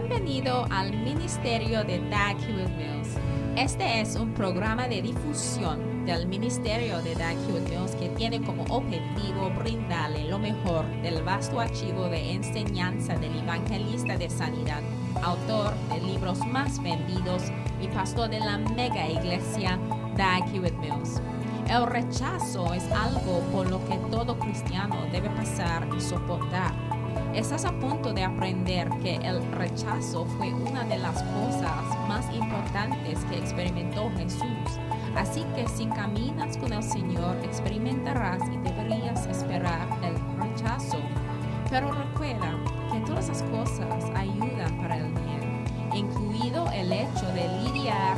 Bienvenido al Ministerio de Dag Hewitt Mills. Este es un programa de difusión del Ministerio de Dag Hewitt Mills que tiene como objetivo brindarle lo mejor del vasto archivo de enseñanza del evangelista de sanidad, autor de libros más vendidos y pastor de la mega iglesia Dag Hewitt Mills. El rechazo es algo por lo que todo cristiano debe pasar y soportar. Estás a punto de aprender que el rechazo fue una de las cosas más importantes que experimentó Jesús. Así que si caminas con el Señor, experimentarás y deberías esperar el rechazo. Pero recuerda que todas esas cosas ayudan para el bien, incluido el hecho de lidiar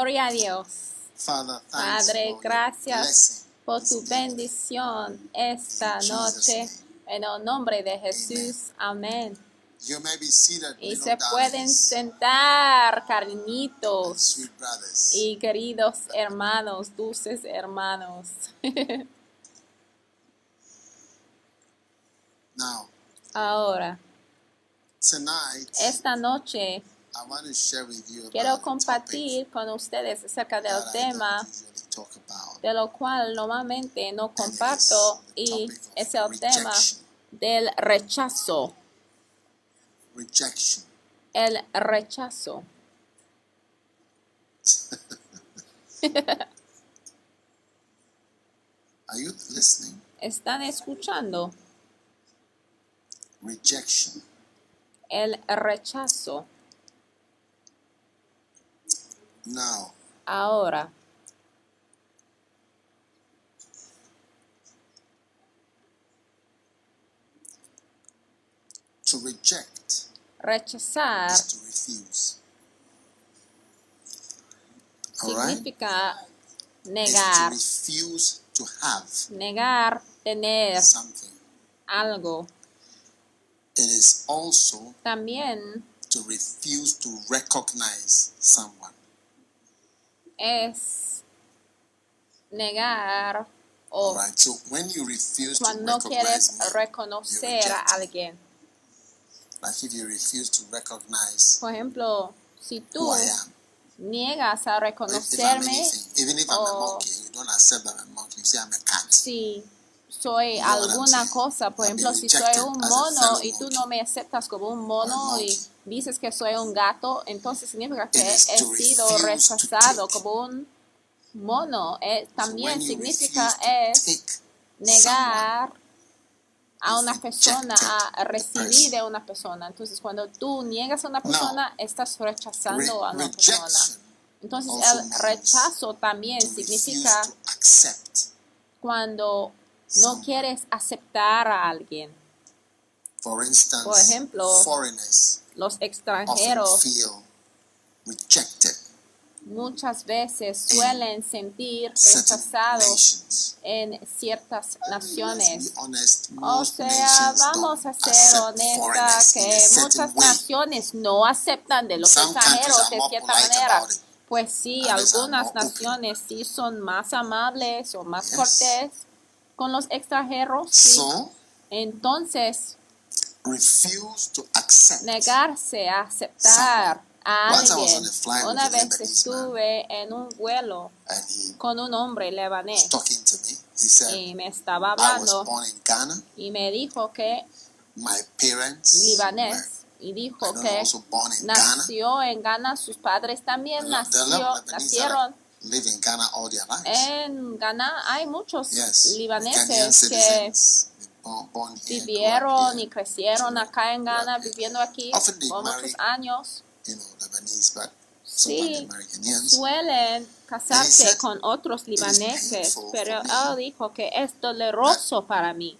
Gloria a Dios. Father, Padre, gracias por tu bendición esta noche. En el nombre de Jesús. Amén. Y se pueden sentar, cariñitos y queridos hermanos, dulces hermanos. Ahora, esta noche Quiero compartir con ustedes acerca del tema de lo cual normalmente no comparto y es el tema del rechazo. El rechazo. ¿Están escuchando? El rechazo. Now, Ahora, to reject rechazar is to refuse. All right? significa Is to refuse to have negar tener something. algo. It is also También to refuse to recognize someone. Es negar o right. So when you refuse to cuando quieres recognize me, reconocer a alguien. like if you refuse to recognize Por ejemplo, si tú niegas a reconocerme o si soy alguna cosa, por ejemplo, si soy un mono y tú no me aceptas como un mono y. dices que soy un gato, entonces significa que he sido rechazado como un mono. Eh, también significa es negar a una persona, a recibir de una persona. Entonces, cuando tú niegas a una persona, estás rechazando a una persona. Entonces, el rechazo también significa cuando no quieres aceptar a alguien. For instance, Por ejemplo, foreigners Los often extranjeros feel rejected muchas veces suelen sentir rechazados nations. en ciertas naciones. O sea, vamos a ser honestas que muchas naciones no aceptan de los extranjeros are de more cierta manera. Pues sí, algunas naciones sí son más amables o más cortés con los extranjeros. sí. Entonces, refuse to accept. negarse a aceptar a alguien. Una vez estuve en un vuelo con un hombre lebanés y me estaba hablando born in Ghana. y me dijo que My parents were, libanés y dijo que nació en Ghana, sus padres también nació, nacieron live in Ghana all their lives. en Ghana. Hay muchos libaneses que vivieron y crecieron acá en Ghana, viviendo aquí por muchos años. Sí, suelen casarse con otros libaneses, pero él dijo que es doloroso para mí,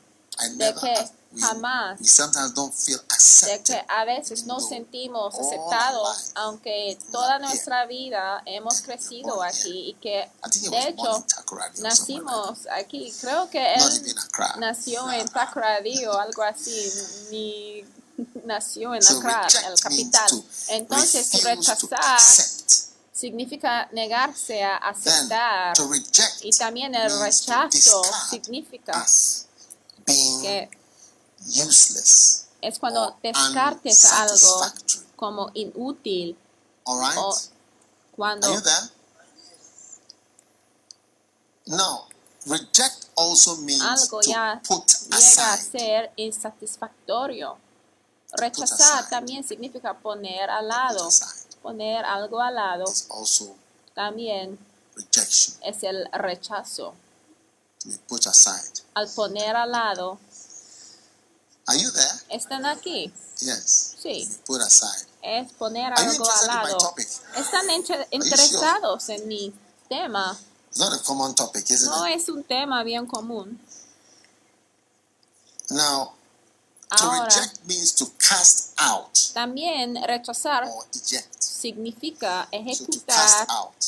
de que jamás. we sometimes don't feel de accepted. que a veces no. sentimos aceptados, aunque toda nuestra vida hemos crecido aquí y que de hecho nacimos aquí. Creo que él nació en Takoradi o algo así, ni nació en Accra, el capital. to Entonces, rechazar significa negarse a aceptar. to reject Y también el rechazo significa que useless es cuando descartes algo como inútil right? o cuando Are you there? Now, reject also means algo to ya put llega a aside. ser insatisfactorio. Rechazar también significa poner al lado. Poner algo al lado also también rejection. es el rechazo. To put aside. Al poner al lado, Are you there? están aquí. Yes. Sí. To put aside. Es poner algo al lado. Están interesados en mi tema. It's not a common topic, isn't No it? es un tema bien común. Now, to Ahora, reject means to cast out también rechazar or eject. significa to ejecutar out,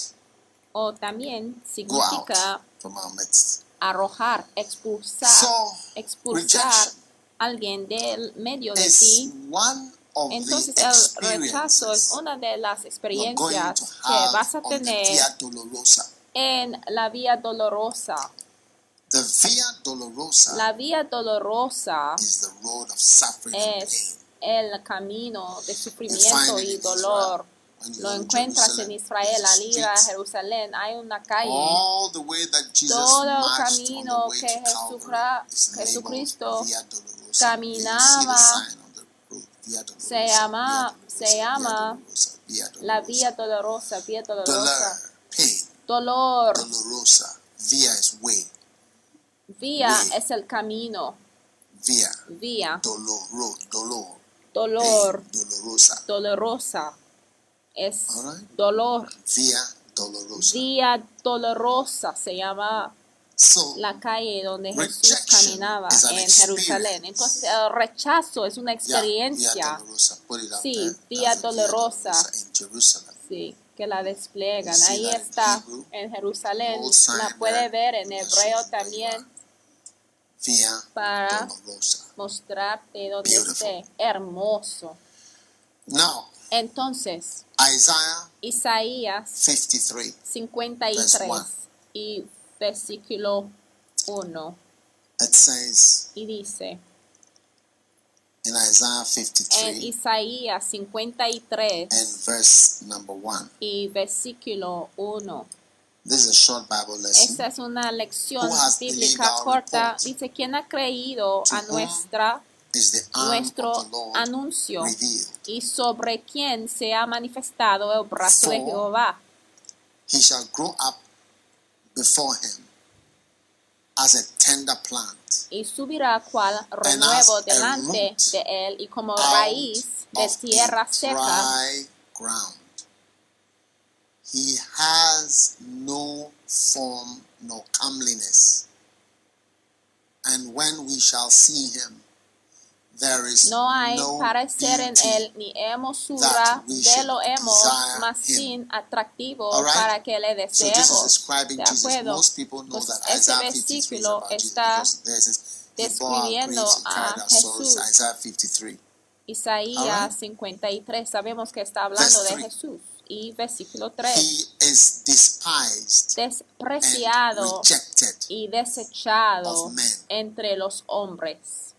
o también significa arrojar, expulsar, So, expulsar rejection alguien del medio de ti. Entonces el rechazo es una de las experiencias que vas a tener en la vía dolorosa. The Via Dolorosa La vía dolorosa is the road of suffering and es pain. el camino de sufrimiento y dolor. Lo encuentras en Israel, al ir a Jerusalén hay una calle. All the way that Jesus Todo el camino que Jesucristo. Caminaba, se llama- se llama La vía dolorosa, vía dolorosa. Dolor, dolorosa. Via is way. vía es el camino. Via, Vía, dolor, dolor, dolor, pain, dolorosa. dolorosa. Es dolor. Via dolorosa. Vía dolorosa se llama la calle donde Jesús caminaba en Jerusalén. Entonces el rechazo es una experiencia. Sí, the dolorosa. Sí, que la despliegan. Ahí está en Jerusalén. La puede ver en hebreo también. Para mostrarte donde esté. Hermoso. Entonces, Isaías 53. 53 one. y versículo 1 It says y dice in Isaiah en 53 Isaías 53 and verse number 1. y versículo 1. This is a short Bible lesson. Esta es una lección bíblica corta. Dice, ¿quién ha creído a nuestra, nuestro anuncio? revealed? Y sobre quién se ha manifestado el brazo de For Jehová. He shall grow up before him as a tender plant Y subirá cual renuevo delante de él y como raíz de tierra seca. ground. He has no form nor comeliness. And when we shall see him, No hay no parecer en él ni that we de lo hemos, him. sin atractivo para que le deseemos. De acuerdo. Pues that ese Isaiah 53 is versículo está describiendo a. Jesús. Isaiah 53. Isaías All 53, sabemos que está hablando de. Jesús. Y versículo 3, He is despised and despreciado rejected, y desechado entre los hombres,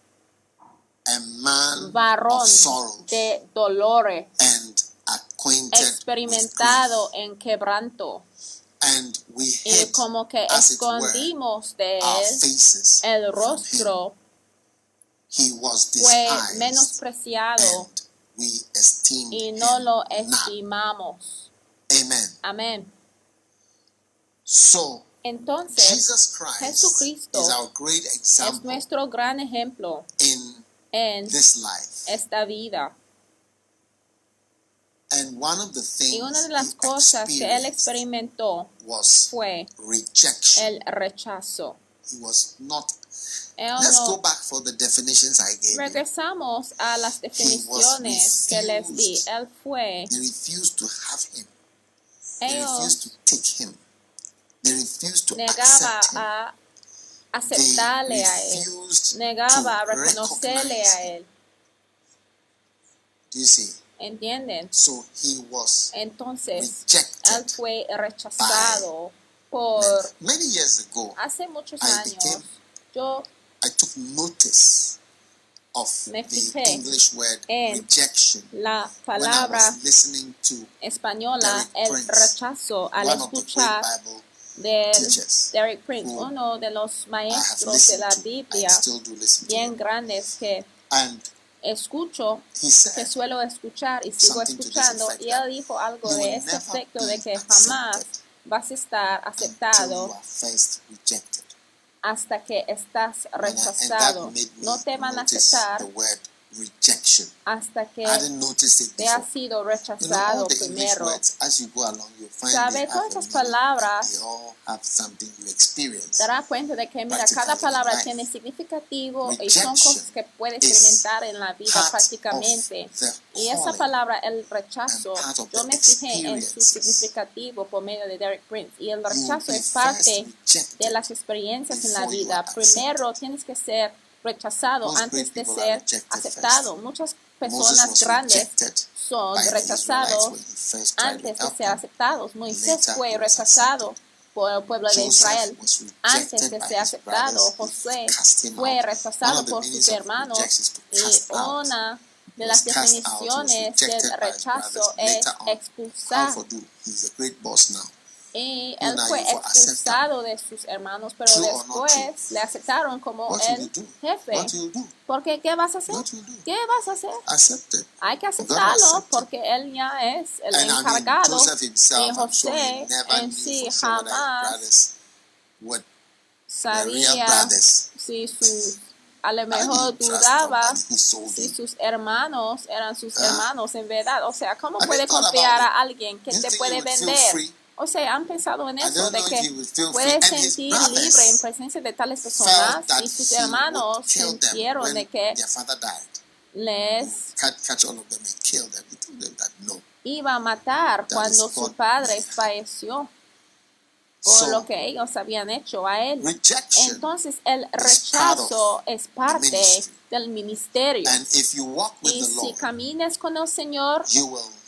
a man varón of sorrows de dolores, and acquainted with experimentado grief. en quebranto. And we Y hid, como que as it were, escondimos de our él faces el rostro, He was fue menospreciado and we esteemed y no him lo estimamos. Amen. Amén. So Entonces, Jesus Christ Jesucristo is our great es example nuestro gran ejemplo in en this life. esta vida. And one of the things Y una de las he cosas que él experimentó was fue rejection. el rechazo. He was not. Él Let's go back for the definitions I gave you. regresamos a las definiciones que les di. Él fue, They refused to have him. They refused to take him. They refused to negaba accept him. a aceptarle a él, refused negaba a reconocerle a él. Do you see? ¿Entienden? So he was Entonces, él rejected. fue rechazado por Many years ago, hace muchos I años. Yo I took notice of Me the fijé English word en rejection la palabra was listening to española, el rechazo al escuchar teachers. Derek Prince, uno de los maestros de la. Biblia bien grandes que And escucho, que suelo escuchar y sigo escuchando, y él dijo algo de never efecto de que jamás vas a estar aceptado hasta que estás rechazado. No te van a aceptar rejection. hasta que I didn't notice it te before. sido You know, rechazado the English primero. words, as you go along, you find Sabe, todas esas palabras They all have something you experience. Te darás cuenta de que, mira, cada palabra tiene significativo y Rejection son cosas que puedes is experimentar en la vida prácticamente. Y esa palabra, el rechazo, yo me fijé en su significativo por medio de Derek Prince. Y el You rechazo es parte de las experiencias en la you vida. Primero tienes que ser rechazado antes de ser aceptado. Muchas personas grandes son rechazados antes de ser aceptados. Moisés fue rechazado por el pueblo de Israel. Antes de ser aceptado, him fue rechazado por sus hermanos y una de las definiciones del rechazo es expulsar Y él fue expulsado de sus hermanos, pero después le aceptaron como el jefe. Porque ¿qué vas a hacer? ¿Qué vas a hacer? Hay que aceptarlo porque él ya es el encargado. y José en sí jamás sabía si sus a lo mejor dudaba si sus hermanos eran sus Ah. hermanos en verdad. O sea, ¿cómo puede confiar a alguien que te puede vender? O sea, han pensado en eso, de que puede sentir libre en presencia de tales personas y sus hermanos sintieron de que les iba a matar cuando su padre falleció por lo que ellos habían hecho a él. Entonces el rechazo es parte del ministerio. Y si Lord, caminas con el Señor, you will experience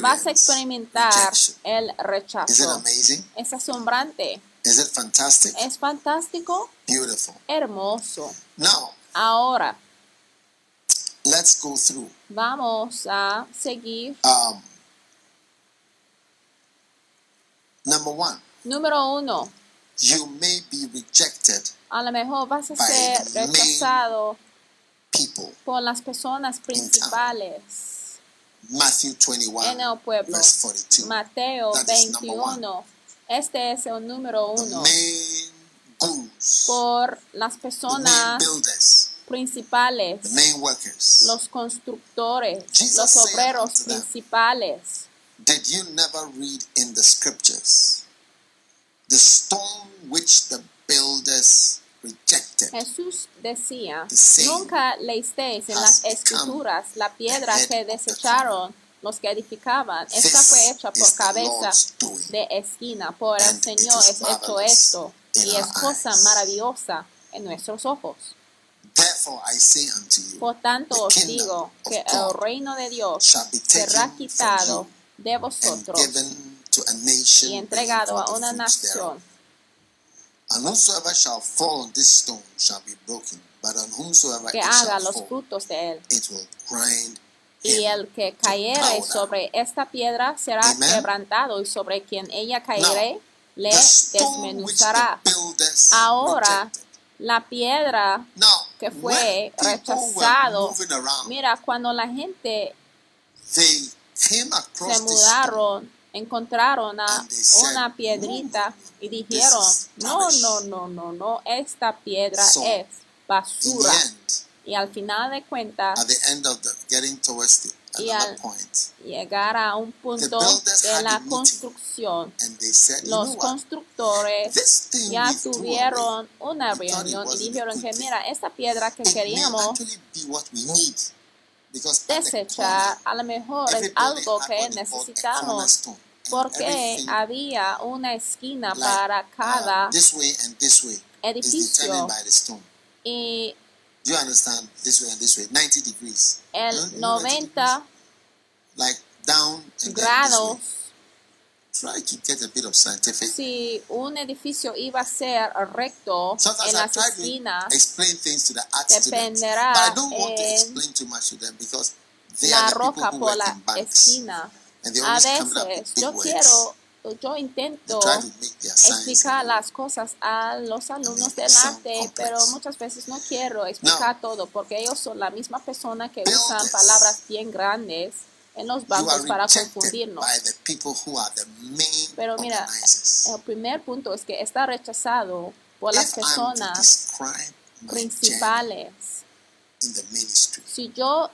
vas a experimentar el Is it rechazo. amazing? Es asombrante, Is it fantastic? es fantástico, Beautiful. hermoso. Now, Ahora let's go through. vamos a seguir. Um, number one, Número uno, you may be rejected a lo mejor vas a ser rechazado por las personas principales Matthew 21, en el pueblo. verse 42. Mateo That is number 21. Este es el número The uno. Por las the main personas builders, principales, the main workers. los constructores, Jesus los obreros unto them, principales. Did you never read in the scriptures the stone which the builders? Jesús decía, nunca leísteis en las escrituras la piedra que desecharon los que edificaban. Esta fue hecha por cabeza de esquina. Por el Señor es hecho esto y es cosa maravillosa en nuestros ojos. Therefore I say unto you, Por tanto os digo que el reino de Dios será quitado de vosotros y entregado a una nación. And whosoever shall fall on this stone shall be broken, but on whomsoever que it haga shall los fall, frutos de él. it will grind Y el que cayere sobre esta piedra será Amen. quebrantado, y sobre quien ella le stone which the desmenuzará. Ahora, rejected. la piedra Now, que fue rechazado, mira, cuando la gente they came across se mudaron, encontraron una piedrita y dijeron, no, rubbish." no, no, no, no, esta piedra es basura. Y al final de cuentas, at the end of the getting towards the Y al- llegar a un punto de la construcción, los constructores ya tuvieron una reunión y dijeron que mira, esta piedra que queríamos desechar a lo mejor es algo que necesitamos porque había una esquina like, para uh, cada this way and this way edificio determined by the stone. y Do you understand? This way and this way. 90 degrees. el Huh? You know 90 90 degrees? Like down and grados. Try to get a bit of scientific. si un edificio iba a ser recto en Sometimes I las esquinas, explain things to the art students, dependerá but I don't want to en explain too much to them because they la are the people who por la esquina. A veces yo quiero, yo intento explicar las cosas a los alumnos del arte, pero muchas veces no quiero explicar todo porque ellos son la misma persona que usan palabras bien grandes en los bancos para confundirnos. Pero mira, el primer punto es que está rechazado por las personas principales. journey in the ministry, Si yo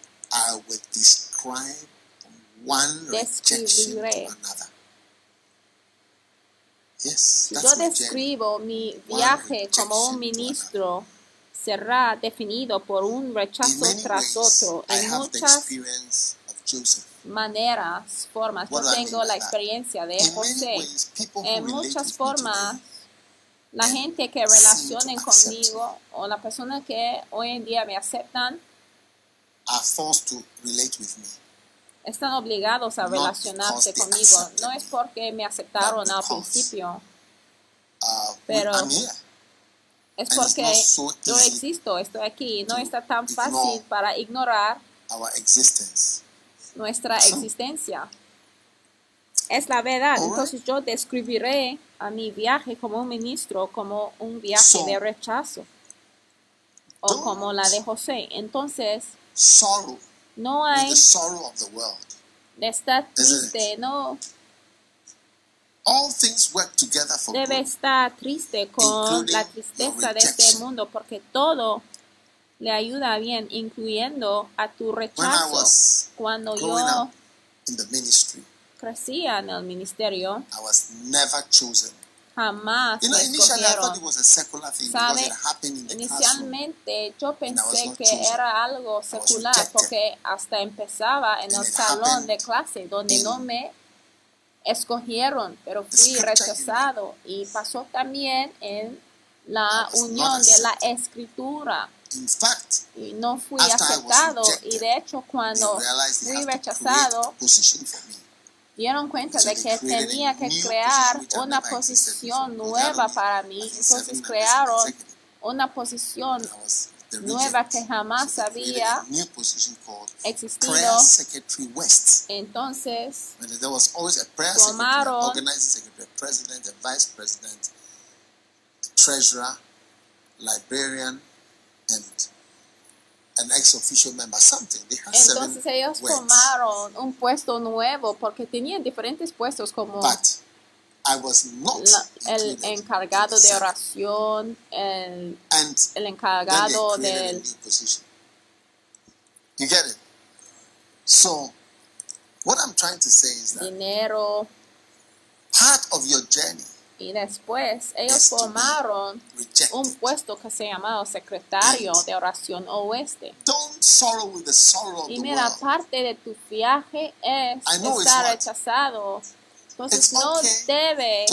one rejection to another. Yes, that's yo describo mi viaje como un ministro, será definido por un rechazo tras otro. En muchas maneras, formas. Yo tengo la experiencia de José. En muchas formas, la gente que relacionen conmigo o la persona que hoy en día me aceptan, are forced to relate with me. Están obligados a relacionarse conmigo. No es porque me aceptaron al principio, Uh, Pero- es porque yo existo, estoy aquí. No está tan fácil para ignorar Our existence. nuestra existencia. Es la verdad. Entonces yo describiré a mi viaje como un ministro como un viaje de rechazo. O como la de José. Entonces no hay the sorrow of the world. de estar triste, no All things work together for debe estar triste con la tristeza de este mundo porque todo le ayuda bien, incluyendo a tu When I rechazo. was Cuando yo up in the ministry, crecía en el ministerio, I was never chosen. Jamás You know, me initially I thought escogieron. it was a secular thing because Sabe, it happened in the classroom. Inicialmente yo pensé que chosen. era algo secular porque hasta empezaba en el And salón de clase donde no me escogieron, pero fui rechazado y pasó también en la unión de la escritura fact, y no fui aceptado rejected, y de hecho cuando fui rechazado dieron cuenta de que tenía que crear una posición nueva para mí. entonces crearon una posición nueva que jamás había existido. Entonces And there was always a prayer secretary, Tomaron- an organizing secretary, a president, a vice president, a treasurer, librarian, and an ex-official member, something. They had Entonces seven ellos words. tomaron un puesto nuevo porque tenían diferentes puestos como But I was not la- el encargado de oración, el, And el encargado del. You get it? So, what I'm trying to say is that dinero part of your journey y después ellos tomaron rejected. un puesto que se llamaba secretario de oración oeste. Don't sorrow with the sorrow of Y mira, parte de tu viaje es estar rechazado. Entonces no debe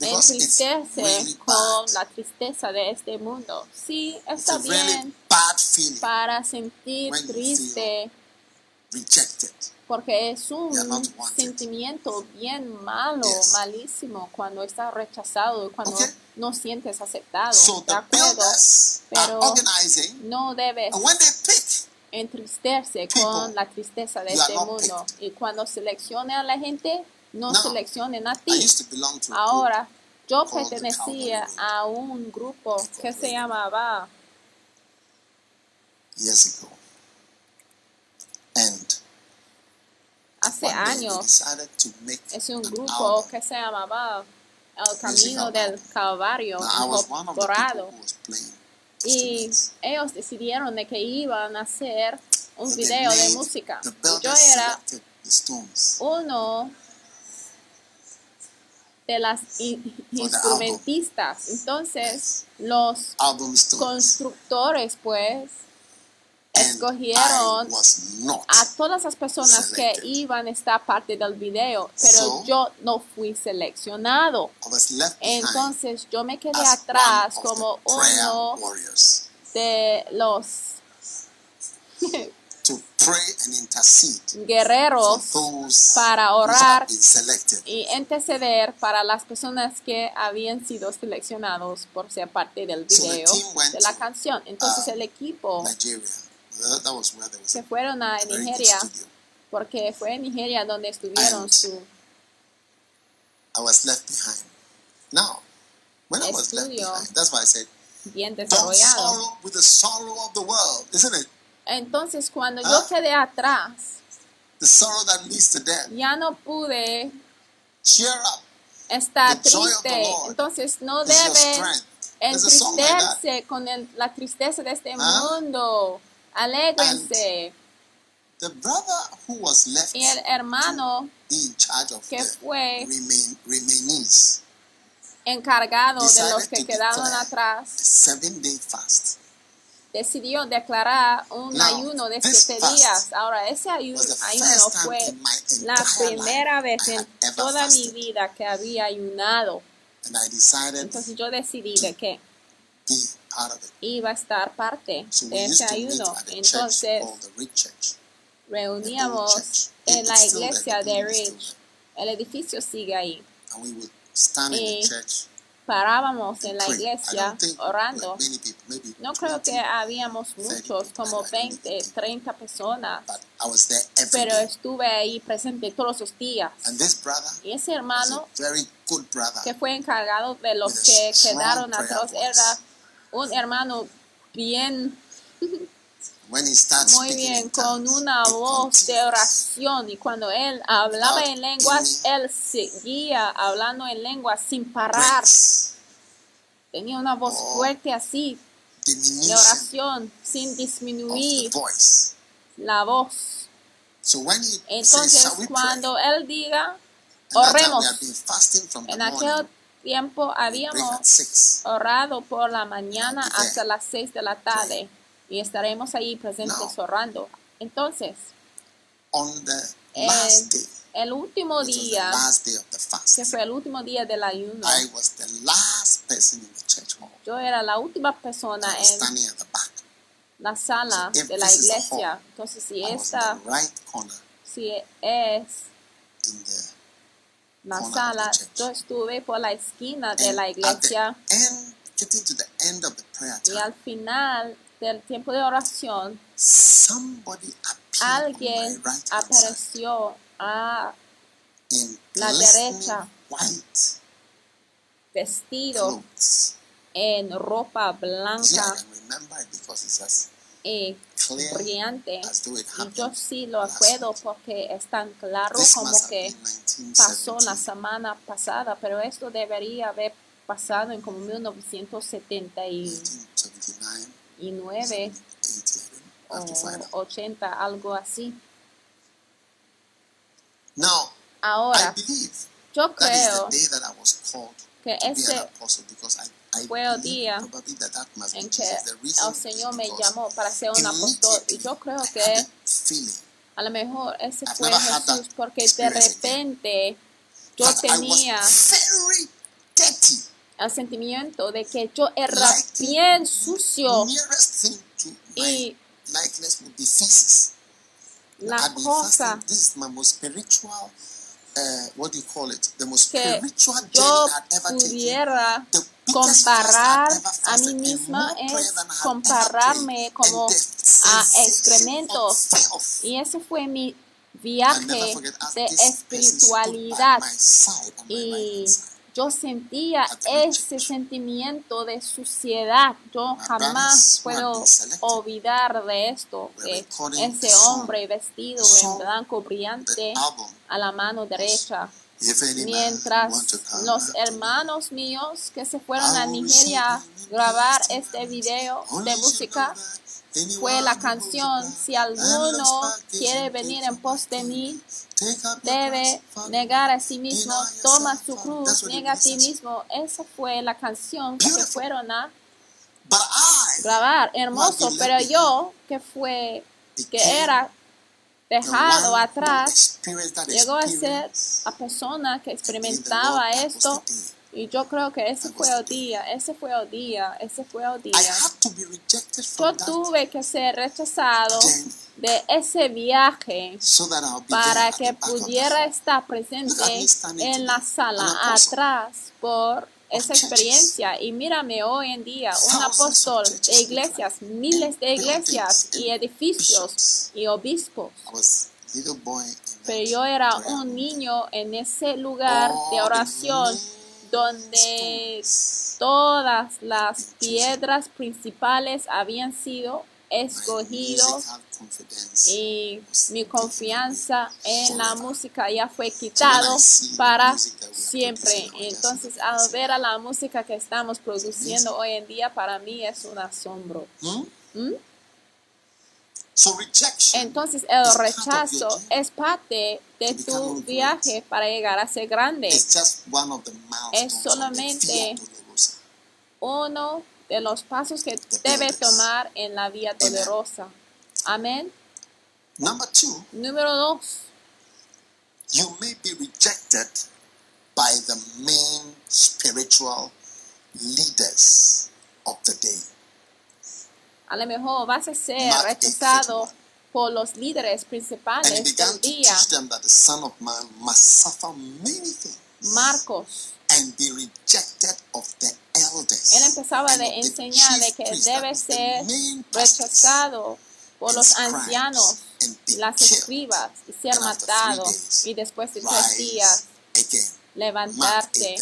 entristecerse con la tristeza de este mundo. Sí, está bien para sentir triste rejected. Porque es un sentimiento bien malo, malísimo cuando estás rechazado cuando Okay. no sientes aceptado. So ¿De acuerdo? Pero organizing, no debes entristecerse con la tristeza de este mundo. Y cuando seleccione a la gente, no Now, seleccionen a ti. a Ahora, yo pertenecía a un grupo que se llamaba years ago, 13 años es un grupo que se llamaba El Camino del Calvario Incorporado. Y ellos decidieron de que iban a hacer un video de música. Yo era uno de las instrumentistas. Entonces, los constructores, pues, escogieron a todas las personas que iban a estar parte del video, pero So, yo no fui seleccionado. Entonces yo me quedé atrás como uno warriors. de los to pray and intercede guerreros para orar y interceder para las personas que habían sido seleccionados por ser parte del video de la to, canción. Entonces uh, el equipo Nigeria. Was se fueron a Nigeria porque fue en Nigeria donde estuvieron And su I was left behind. Now, when I was left behind, that's why I said, bien desarrollado. with the sorrow of the world, isn't it? Entonces cuando Ah. yo quedé atrás, The sorrow that leads to death. ya no pude Cheer up. estar The joy of the triste. Lord Entonces no is your debe strength. There's a song like that. entristecerse con el- la tristeza de este Ah. mundo. Alégrense. The brother who was left Y el hermano in charge of que fue remain, encargado de los que quedaron atrás, a seven day fast decidió declarar un Now, ayuno de siete días. Ahora, ese ayuno time fue la primera vez en toda mi vida que había ayunado. And I decided Entonces yo decidí de que iba a estar parte de ese ayuno. Entonces Rich reuníamos en la iglesia de Ridge. El edificio sigue ahí. Y the church Parábamos en la iglesia orando. No creo 20, que habíamos 30 muchos, como I don't know, 20, 30 personas, pero estuve ahí presente todos los días. Y ese hermano que fue encargado de los que quedaron atrás era un hermano bien, When he starts muy bien, con una voz de oración. Y cuando él hablaba en lenguas, él seguía hablando en lenguas sin parar. Tenía una voz Oh. fuerte así, de oración, sin disminuir la voz. Entonces, cuando él diga, oremos. En aquel tiempo habíamos orado por la mañana hasta las 6 de la tarde y estaremos ahí presentes orando. Entonces, On the last day, el último día, que fue el último día del ayuno, yo era la última persona en la sala de la iglesia. Entonces, si esta, si es in the la corner of sala, the church. yo estuve por la esquina de and la iglesia y al final del tiempo de oración, alguien apareció a la derecha. white vestido en ropa blanca y clear brillante. Y yo sí lo acuerdo porque es tan claro como que pasó la 1917. semana pasada, pero esto debería haber pasado en como 1979 1979, 80, I don't know. I have to find o out. 80, algo así. Ahora, yo creo the day that I was called que ese fue el día en que el Señor me llamó para ser un apóstol y yo creo que a lo mejor ese fue Jesús porque de repente yo tenía el sentimiento de que yo era bien sucio y la cosa uh, que yo pudiera comparar a mí misma es compararme como a sensation excremento of filth. y ese fue mi viaje de espiritualidad. y yo sentía ese sentimiento de suciedad. Yo jamás puedo olvidar de esto, que ese hombre vestido en blanco brillante a la mano derecha, mientras los hermanos míos que se fueron a Nigeria a grabar este video de música, fue la canción Si alguno quiere venir en pos de mí, debe negar a sí mismo, toma su cruz, niega a sí mismo. Esa fue la canción que se fueron a grabar, hermoso, pero yo que fue, que era dejado atrás, llegó a ser experience a persona que experimentaba esto do. Y yo creo que ese fue el día, ese fue el día, ese fue el día. Yo tuve que ser rechazado de ese viaje para que pudiera estar presente en la sala atrás por esa experiencia. Y mírame hoy en día, un apóstol de iglesias, miles de iglesias y edificios y obispos. Pero yo era un niño en ese lugar de the oración donde todas las piedras principales habían sido escogidos y mi confianza en la música ya fue quitado para siempre. Entonces, al ver a la música que estamos produciendo hoy en día, para mí es un asombro. ¿Mm? Rejection Entonces, el rechazo es parte de tu viaje para llegar a ser grande. the solamente. Uno de los pasos que debe tomar en la vía dolorosa. Amén. Number two, Número dos. you may be rejected by the main spiritual leaders of the day. A lo mejor vas a ser Mark rechazado 8:31. por los líderes And he principales began del to día. teach them that the Son of Man must suffer many things Marcos. and be rejected of the elders. Él empezaba de enseñar de que debe ser rechazado por los ancianos, las escribas, y ser matado. Y después de tres días, levantarte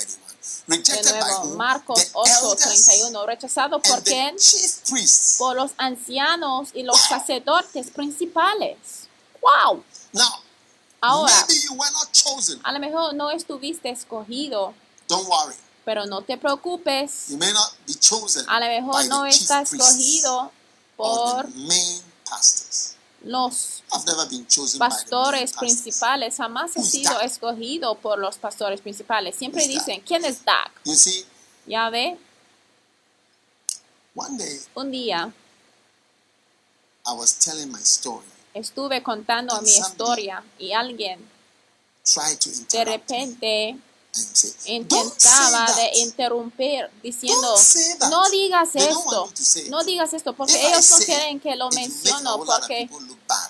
8:31. de nuevo. Marcos The 8, elders 31. ¿Rechazado por quién? Por los ancianos y los sacerdotes principales. ¡Wow! Now, Ahora, maybe you were not chosen. a lo mejor no estuviste escogido, Don't worry. pero no te preocupes. A lo mejor no the chief está priests escogido or por. Los pastores principales. Jamás Who's sido that? escogido por los pastores principales. Siempre dicen, ¿quién es Doug? You see, Ya ve, one day un día I was telling my story, estuve contando And mi historia y alguien tried to de repente intentaba de interrumpir diciendo, no digas esto, no digas esto, porque If ellos no quieren que lo menciono, porque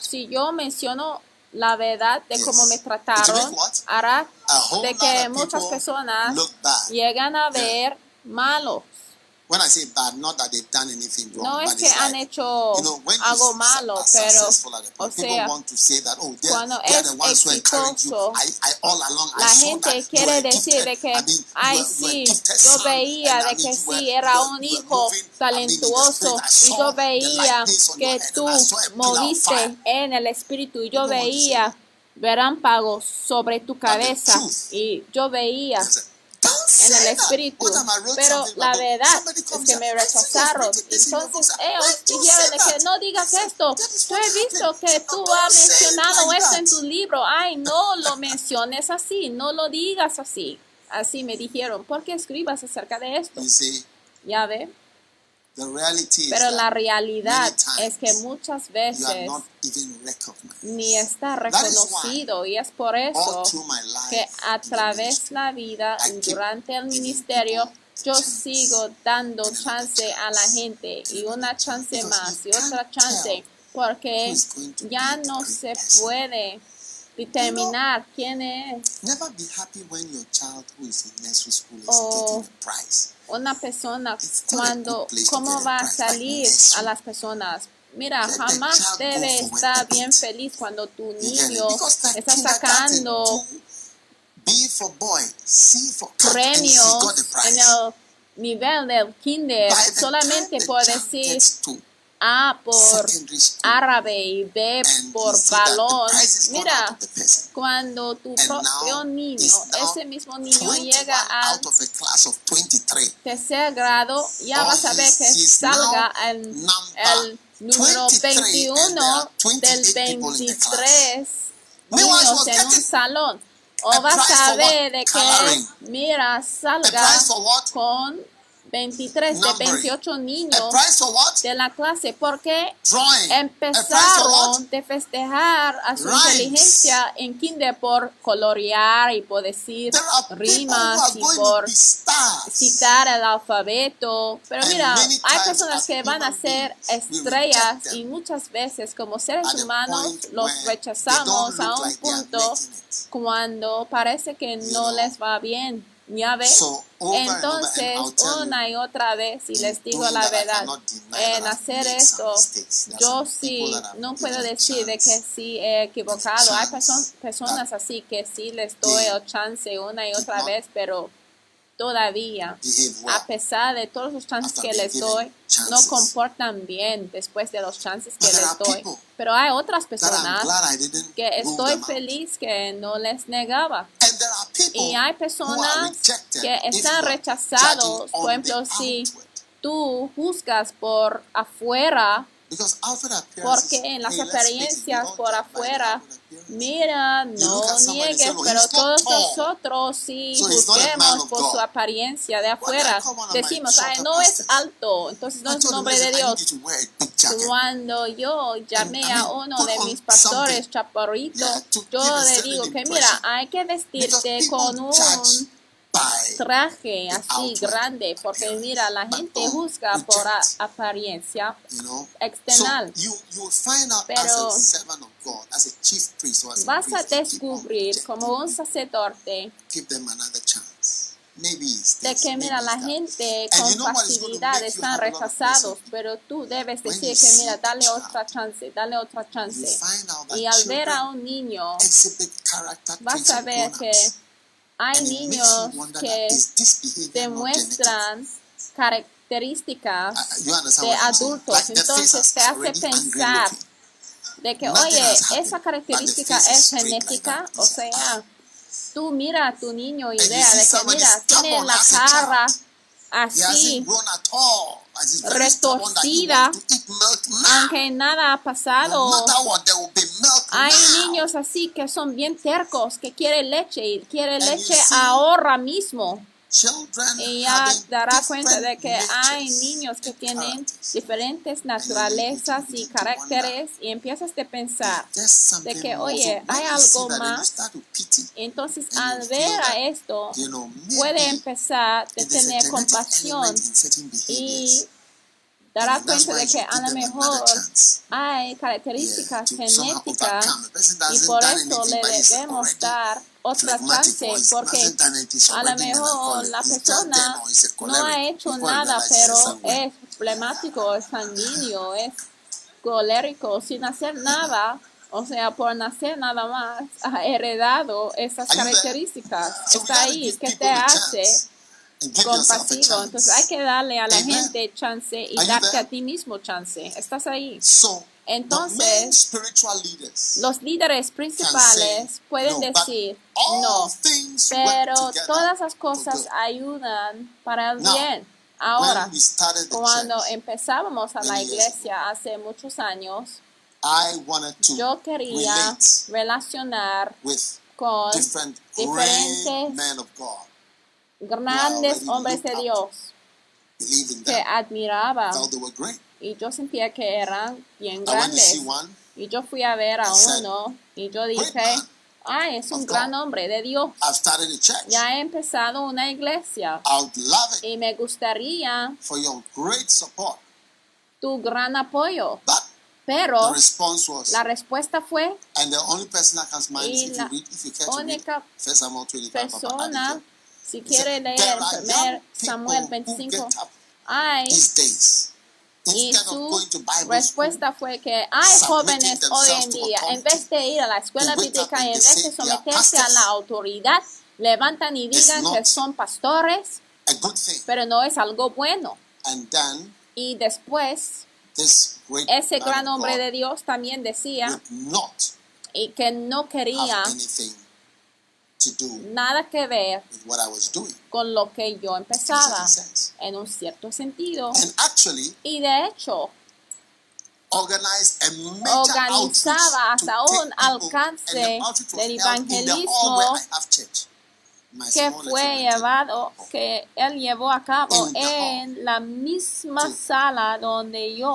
si yo menciono la verdad de cómo me trataron, hará de que muchas personas llegan a ver malos. When I say bad, not that they've done anything wrong, No es que han like, hecho you know, algo malo, pero, o sea, that, oh, they're, cuando they're es exitoso, I, I, all along, I La gente quiere decir de que, I mean, you ay sí, yo veía de que sí, era un hijo talentuoso y yo veía que tú moviste en el espíritu y yo veía relámpagos sobre tu cabeza y yo veía en el espíritu, pero la verdad es que me says, "I see you've rechazaron. Entonces books." ellos dijeron de que no digas esto. "That is Yo he visto happened." que tú has mencionado esto en tu libro. Ay, no lo menciones así, no lo digas así. Así me dijeron, ¿por qué escribas acerca de esto? Ya ve. Pero la realidad es que muchas veces ni está reconocido y es por eso que a través ministry, la vida durante el ministerio yo sigo dando chance a la gente y una chance más y otra chance porque ya no se person. Puede determinar quién es Never be happy when your child who is in nursery school is Oh. getting a prize. una persona cuando cómo va a salir a las personas Mira, jamás debe estar bien feliz cuando tu niño está sacando premios en el nivel del kinder. Solamente por decir A por árabe y B por balón. Mira, cuando tu propio niño, ese mismo niño 21 llega al out of a class of 23. tercer grado, ya vas a ver que salga el, el número 23 and there 21 are del 28 people in the class. 23 Meanwhile, she niños en un salón. O vas a ver de que, mira, salga con 23 de Numbering. 28 A niños de la clase porque. A empezaron de festejar a su inteligencia en kinder por colorear y por decir rimas y por citar el alfabeto. Pero mira, hay personas as que van a ser estrellas y muchas veces como seres humanos los rechazamos a un punto cuando parece que no les va bien. ¿Ya? So, and Entonces, una y otra vez, y les digo la verdad, en hacer esto, yo sí, no puedo decir de que sí he equivocado. Hay personas así que sí les doy el chance una y otra vez, pero todavía, a pesar de todos los chances que les doy, no comportan bien después de los chances que les doy. Pero hay otras personas que estoy feliz que no les negaba. Y hay personas que están rechazados, por ejemplo, si tú juzgas por afuera, porque en las apariencias por afuera, mira, no niegues, "Well, pero todos nosotros man juzguemos por God." su apariencia de afuera. Decimos, ay, no es alto, entonces no es hombre de "Listen, I need Dios. Cuando yo llamé a uno de mis pastores something. chaparritos, Yeah, to yo le digo que mira, hay que vestirte con un traje así grande, porque mira, la gente juzga por apariencia external. Pero Vas a descubrir como un sacerdote give them another chance. Maybe it's de que mira, la gente con facilidad están rechazados, pero tú debes decir que mira, dale otra chance, dale otra chance. Y al ver a un niño, vas a ver que. Hay niños que demuestran características understand de adultos. Entonces te hace pensar de que, oye, esa característica es genética, o sea, tú mira a tu niño see de que, mira, tiene la cara así, retorcida, aunque nada ha pasado. Hay niños así que son bien tercos, que quieren leche y quieren leche ahora mismo. Having dará cuenta de different que hay niños que tienen diferentes naturalezas y caracteres y empiezas a pensar. De que, oye, hay algo más. Entonces, al ver a esto, puede empezar a tener compasión y dará cuenta de que a lo mejor hay características genéticas y por eso le debemos dar otra chance porque a lo mejor la persona no ha hecho nada, pero es flemático, es sanguíneo, es colérico, sin hacer nada, o sea, por nacer nada más, ha heredado esas características. Está ahí, ¿qué te hace compasivo? Entonces hay que darle a la gente chance y darte a ti mismo chance. ¿Estás ahí? Entonces, los líderes principales pueden decir, no, pero todas las cosas ayudan para el bien. Ahora, cuando empezábamos a la iglesia hace muchos años, I wanted to yo quería relacionar with con diferentes men of God, grandes hombres de Dios que admiraba y yo sentía que eran bien grandes. Y yo fui a ver a uno y yo "Great dije, ay, es un gran God." hombre de Dios. Ya he empezado una iglesia y me gustaría for your great support. tu gran apoyo. Pero la respuesta fue and the only person that comes to mind is Y if la única 1 Samuel 25, Papa persona, si quiere leer Samuel people who 25, get up hay. Y su respuesta fue que hay jóvenes hoy en día, en vez de ir a la escuela bíblica y en vez de someterse a la autoridad, levantan y digan que son pastores, pero no es algo bueno. And then Y después, ese gran hombre de Dios también decía y que no quería to do nada que ver with what I was doing. con lo que yo empezaba, en un cierto sentido. And actually Y de hecho, organizaba hasta un alcance del evangelismo que fue llevado, que él llevó a cabo en la misma sala donde yo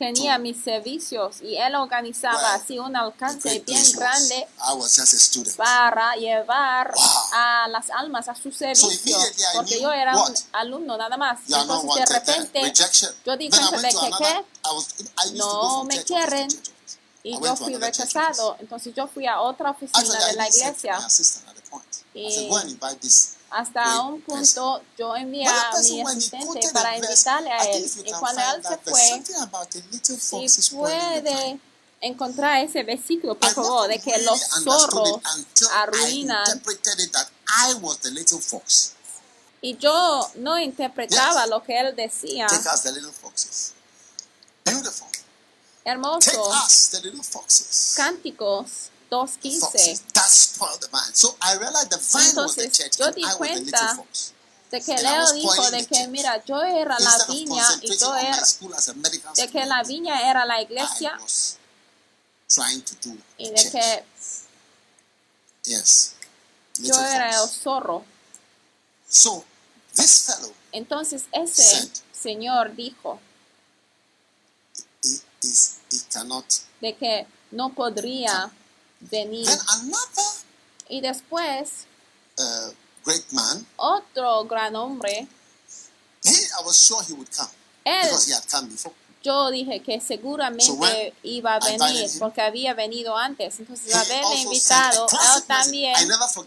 tenía mis servicios y él organizaba así un alcance bien grande I was just a student. para llevar a las almas a su servicio, porque yo era un alumno nada más. Entonces de repente yo di cuenta de que qué No me quieren. y yo fui rechazado. Entonces yo fui a otra oficina de la iglesia. Y- Hasta great un person." punto yo envié a person, mi asistente para invitarle a él. Y cuando él se fue, si puede encontrar ese versículo, por favor, de que los zorros arruinan. Y yo no interpretaba lo que él decía. Take us the little foxes. Beautiful. Take Hermoso. us the little foxes. Cánticos 2.15. foxes that spoil the vine. So I realized the vine was the Entonces, church yo di cuenta. De que Leo dijo de que, mira, yo era la viña y yo era, de que la viña era la iglesia y de que yo era el zorro. Entonces ese señor dijo de que no podría venir. Another Y después uh, great man. otro gran hombre, He, I was sure he would come él, because he had come before. yo dije que So seguramente when iba a venir him, porque había venido antes. Entonces, haberle invitado, él también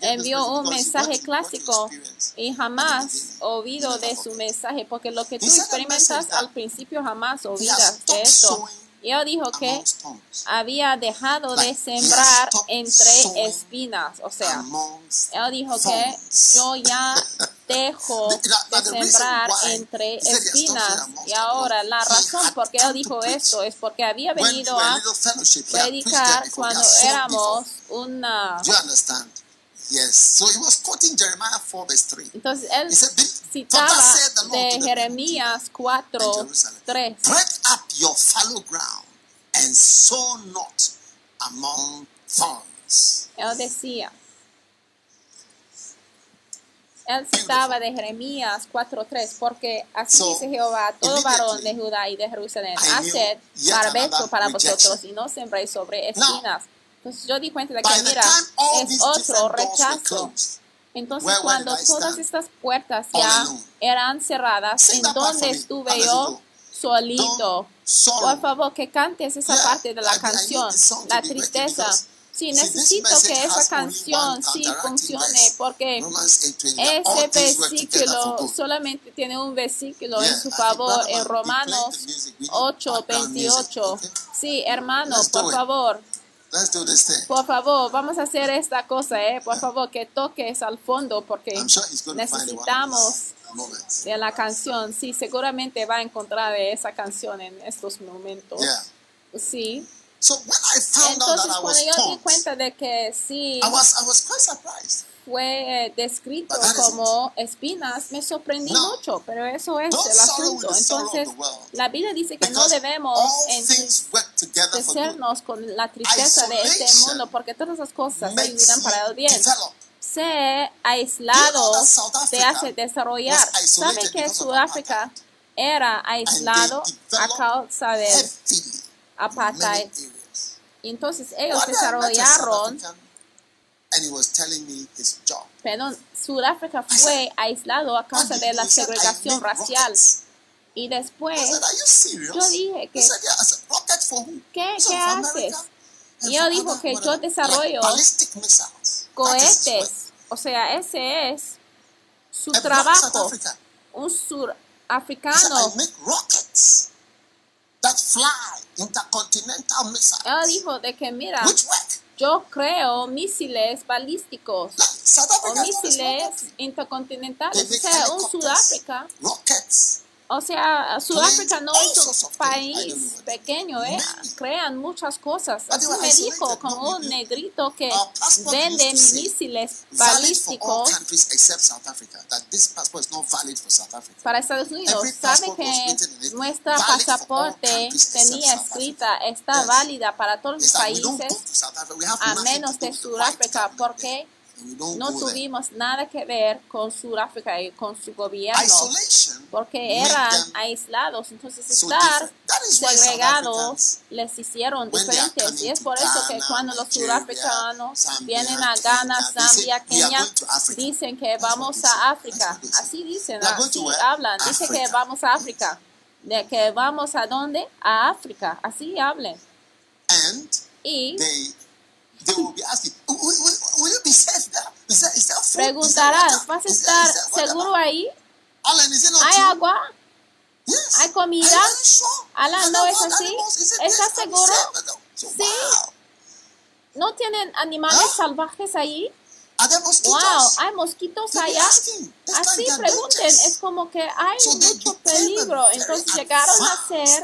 envió un mensaje clásico y jamás olvido de su mensaje porque lo que tú He experimentas al principio jamás olvidas de esto. Sowing Y él dijo que había dejado de sembrar entre espinas, o sea, él dijo que yo ya dejo de sembrar entre espinas. Y ahora la razón por qué él dijo esto es porque había venido a predicar cuando éramos una... Do you understand? Yes. So he was quoting Jeremiah 4 verse 3. Entonces él He said, "For citaba de Jeremías 4, and Jerusalem. 3. Break up your fallow ground and sow not among thorns. Él decía, él citaba de Jeremías 4.3, porque así So, dice Jehová, todo varón de Judá y de Jerusalén, haced barbecho para rejection. vosotros y no sembréis sobre espinas. Entonces yo di cuenta de que, mira, es otro rechazo. Entonces Where- where cuando todas estas puertas ya eran cerradas, ¿en dónde estuve yo? Solito. Por favor, que cantes esa parte de la canción, la tristeza. Sí, necesito que esa canción sí funcione porque Romans 8:20, that all ese versículo solamente tiene un versículo en su favor en Romanos played the music, we need 8, background music, 28. okay? Sí, hermano, por favor, por favor, vamos a hacer esta cosa, ¿eh? Por favor, que toques al fondo porque necesitamos. De la canción. Sí, seguramente va a encontrar esa canción en estos momentos. Yeah. Sí. So when I found out Entonces, that I was cuando yo di cuenta de que sí I was I was quite surprised. fue eh, descrito como espinas, me sorprendí No. mucho, pero eso es el asunto. Entonces, la Biblia dice que no debemos entristecernos con la tristeza de este mundo, porque todas esas cosas ayudan para el bien. develop. Know aislado Africa hace desarrollar. ¿Sabe que Sudáfrica era aislado a causa del apartheid? entonces ellos desarrollaron African and he was telling me his job. Perdón, Sudáfrica fue aislado a causa de la he said, "I segregación racial. rockets." Y después, yo dije que? ¿qué, qué "For America haces? Y él dijo que yo desarrollo cohetes. O sea, ese es su A trabajo. Un surafricano. Él dijo de que, mira, yo creo misiles balísticos Like, o misiles intercontinentales. O sea, un Sudáfrica rockets, O sea, Sudáfrica no es un país pequeño, ¿eh? Crean muchas cosas. Así me dijo No, un negrito que passport vende misiles balísticos para Estados Unidos. Sabe que nuestra pasaporte tenía escrita, está válida para todos los países a menos de Sudáfrica porque no tuvimos nada que ver con Sudáfrica y con su gobierno. Porque eran aislados, entonces estar segregados les hicieron diferentes y es por eso que cuando los sudafricanos vienen a Ghana, Zambia, "We are Kenia, going to Africa." dicen que vamos a África, así dicen, así where? hablan, dicen que vamos a África, de que vamos a dónde, a África, así hablen. Y water? ¿vas a estar seguro ahí? ¿Hay agua? ¿Hay comida? Alan, ¿no es así? ¿Estás seguro? Sí. ¿No tienen animales ¿Ah? salvajes ahí? Mosquitoes? Wow, hay mosquitos allá. Así pregunten, es como que hay mucho peligro. Entonces llegaron a ser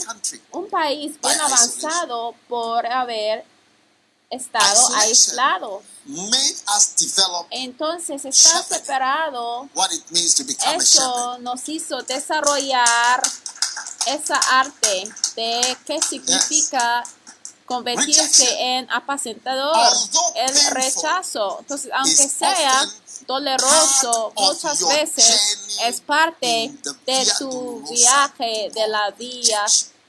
un país bien avanzado por haber estado aislado. Made us develop Entonces estar separado, eso nos hizo desarrollar esa arte de qué significa convertirse en apacentador, el rechazo. Entonces, aunque sea doloroso, muchas veces es parte de tu viaje de la vía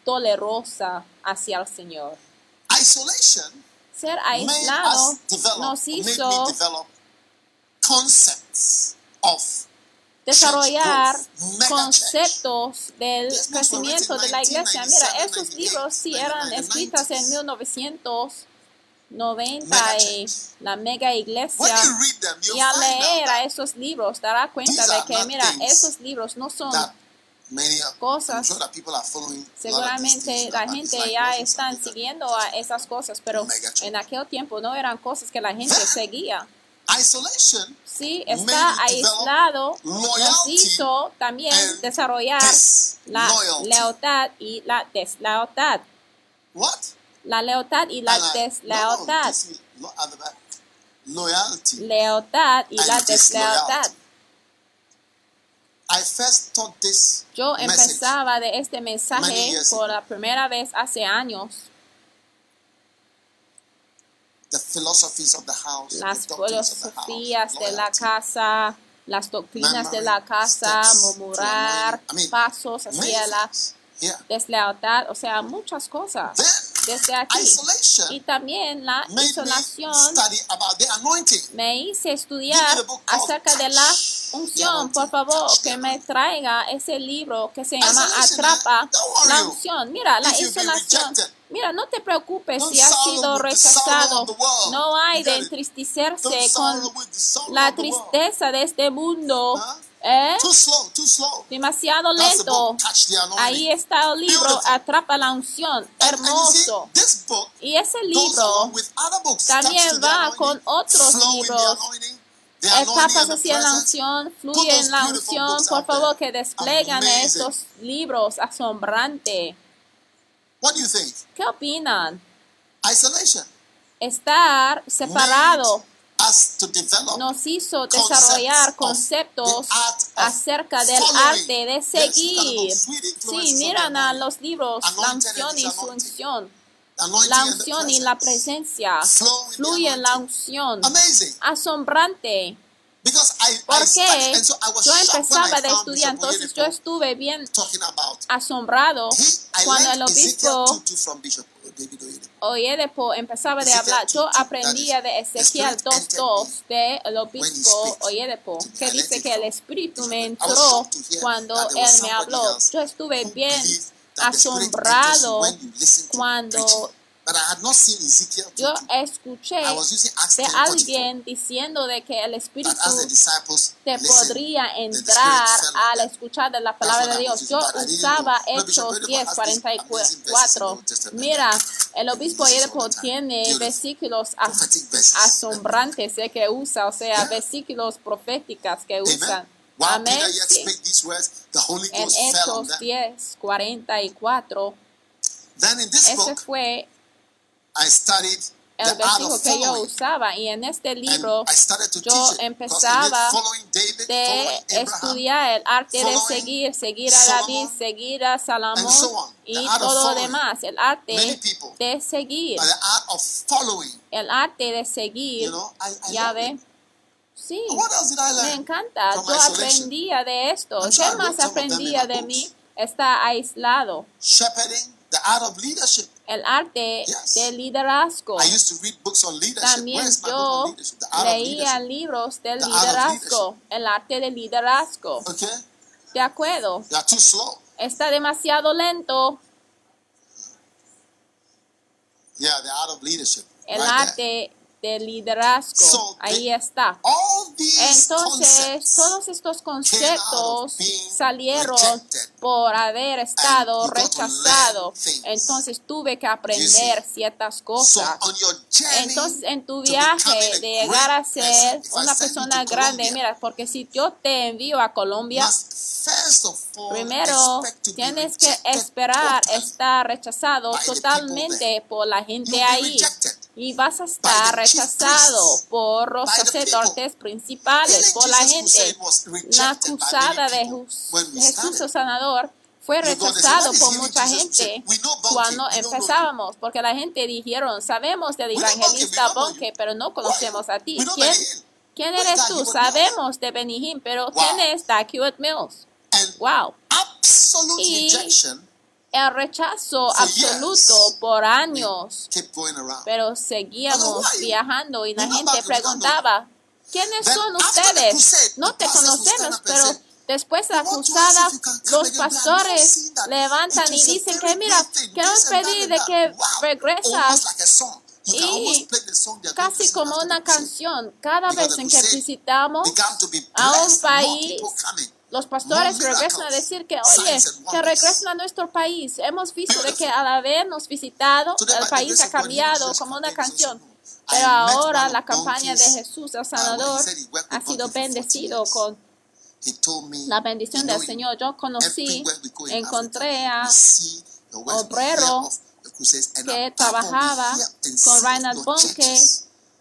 dolorosa hacia el Señor. Isolation Ser aislado nos hizo desarrollar conceptos del crecimiento de la iglesia. Mira, 1997, esos libros sí eran 99, escritos en 1990 Mega y la mega iglesia. Y al leer a esos libros dará cuenta de que, mira, esos libros no son cosas. Seguramente la gente ya that- siguiendo a esas cosas, pero en aquel tiempo no eran cosas que la gente seguía. Sí, está aislado, nos hizo también desarrollar la lealtad y la deslealtad. What? La lealtad y la deslealtad. Lealtad y la deslealtad. I first taught this Yo empezaba de este mensaje por la primera vez hace años. the philosophies of the house, Las the doctrines of the filosofías house, de la casa, las doctrinas de la casa, murmurar, anointing. I mean, pasos hacia la. Yeah. deslealtad, o sea, muchas cosas. Then Desde aquí. isolation Y también la made me hice estudiar acerca de la unción. Por favor, que me traiga ese libro que se llama Atrapa la unción. Mira, la rejected. Mira, no te preocupes si has sido rechazado. No hay de entristecerse con la tristeza de este mundo. ¿Eh? Too slow, too slow. Demasiado lento. Ahí está el libro Beautiful. Atrapa la unción. And- and see, Hermoso. book Y ese libro también va con otros libros. etapas hacia la unción, fluye en la unción. Por favor, que desplegan estos libros asombrante. What do you think? ¿Qué opinan? Isolation. Estar separado develop nos hizo desarrollar conceptos acerca del arte de seguir. Sí, miran a los libros, la unción y su unción. La unción y la presencia. Fluye la unción. Asombrante. Because I, I Porque yo empezaba de estudiar, entonces yo estuve bien asombrado cuando el obispo 2 from Bishop David Oyedepo. Oyedepo empezaba de hablar. Yo 2:2, aprendía de Ezequiel Spirit entered 2.2 me del obispo speaks. Oyedepo, I que dice que el espíritu me entró cuando él me habló. Yo estuve bien asombrado cuando. But I had not seen Ezekiel 2:2. yo escuché I was using Acts de 10:44. alguien diciendo de que el espíritu te podría the entrar al escuchar de la palabra de Dios. Yo usaba Hechos Oyedepo 10, has these amazing verses in the 44. Old Testament. Mira, el obispo time. tiene versículos asombrantes eh, que usa, o sea, Yeah. versículos proféticas que usan. Amén, En Hechos them. 10, 44, Then in this ese fue I studied el versículo que yo usaba y en este libro yo empezaba de estudiar el arte de seguir, seguir a David, seguir a Salomón y todo lo demás, el arte de seguir, el arte de seguir, ya ve. Sí, me encanta, yo aprendía de esto. ¿Qué más aprendía de mí? Está aislado. El arte Yes. de liderazgo. I used to read books on. También yo leía libros del liderazgo, el arte del liderazgo. Okay? De acuerdo, too slow. está demasiado lento Yeah, the art of leadership. el right there. Del liderazgo. So, Ahí está. Entonces, todos estos conceptos salieron por haber estado rechazado. Entonces tuve que aprender ciertas cosas. Entonces, en tu viaje de llegar a ser una persona grande, Colombia, mira, porque si yo te envío a Colombia, all primero tienes que esperar estar rechazado totalmente por la gente ahí. rejected Y vas a estar rechazado por los sacerdotes principales, por la gente. La acusada de Jesús el sanador fue rechazado "What is por mucha Jesus?" We gente say, "We know Bonke, cuando we don't know you." empezábamos, porque la gente dijeron, sabemos del evangelista Bonke, pero no conocemos a ti. ¿Quién, quién eres tú? Sabemos de Benihim, pero. ¿quién es Dak Hewitt Mills? Wow. absolute Y- rejection El rechazo absoluto por años, pero seguíamos viajando y la gente preguntaba, ¿quiénes son ustedes? No te conocemos, pero después de la "We want to cruzada, los pastores levantan y dicen que mira, queremos pedir de that." que regresas y casi como una canción. Cada vez en que visitamos a un país. Los pastores regresan a decir que, oye, que regresen a nuestro país. Hemos visto de que al habernos visitado, el país ha cambiado como una canción. Pero ahora la campaña de Jesús el Sanador ha sido Bonke for 40 bendecido con la bendición del Señor. Yo conocí, encontré a obrero que trabajaba con Reinhard Bonke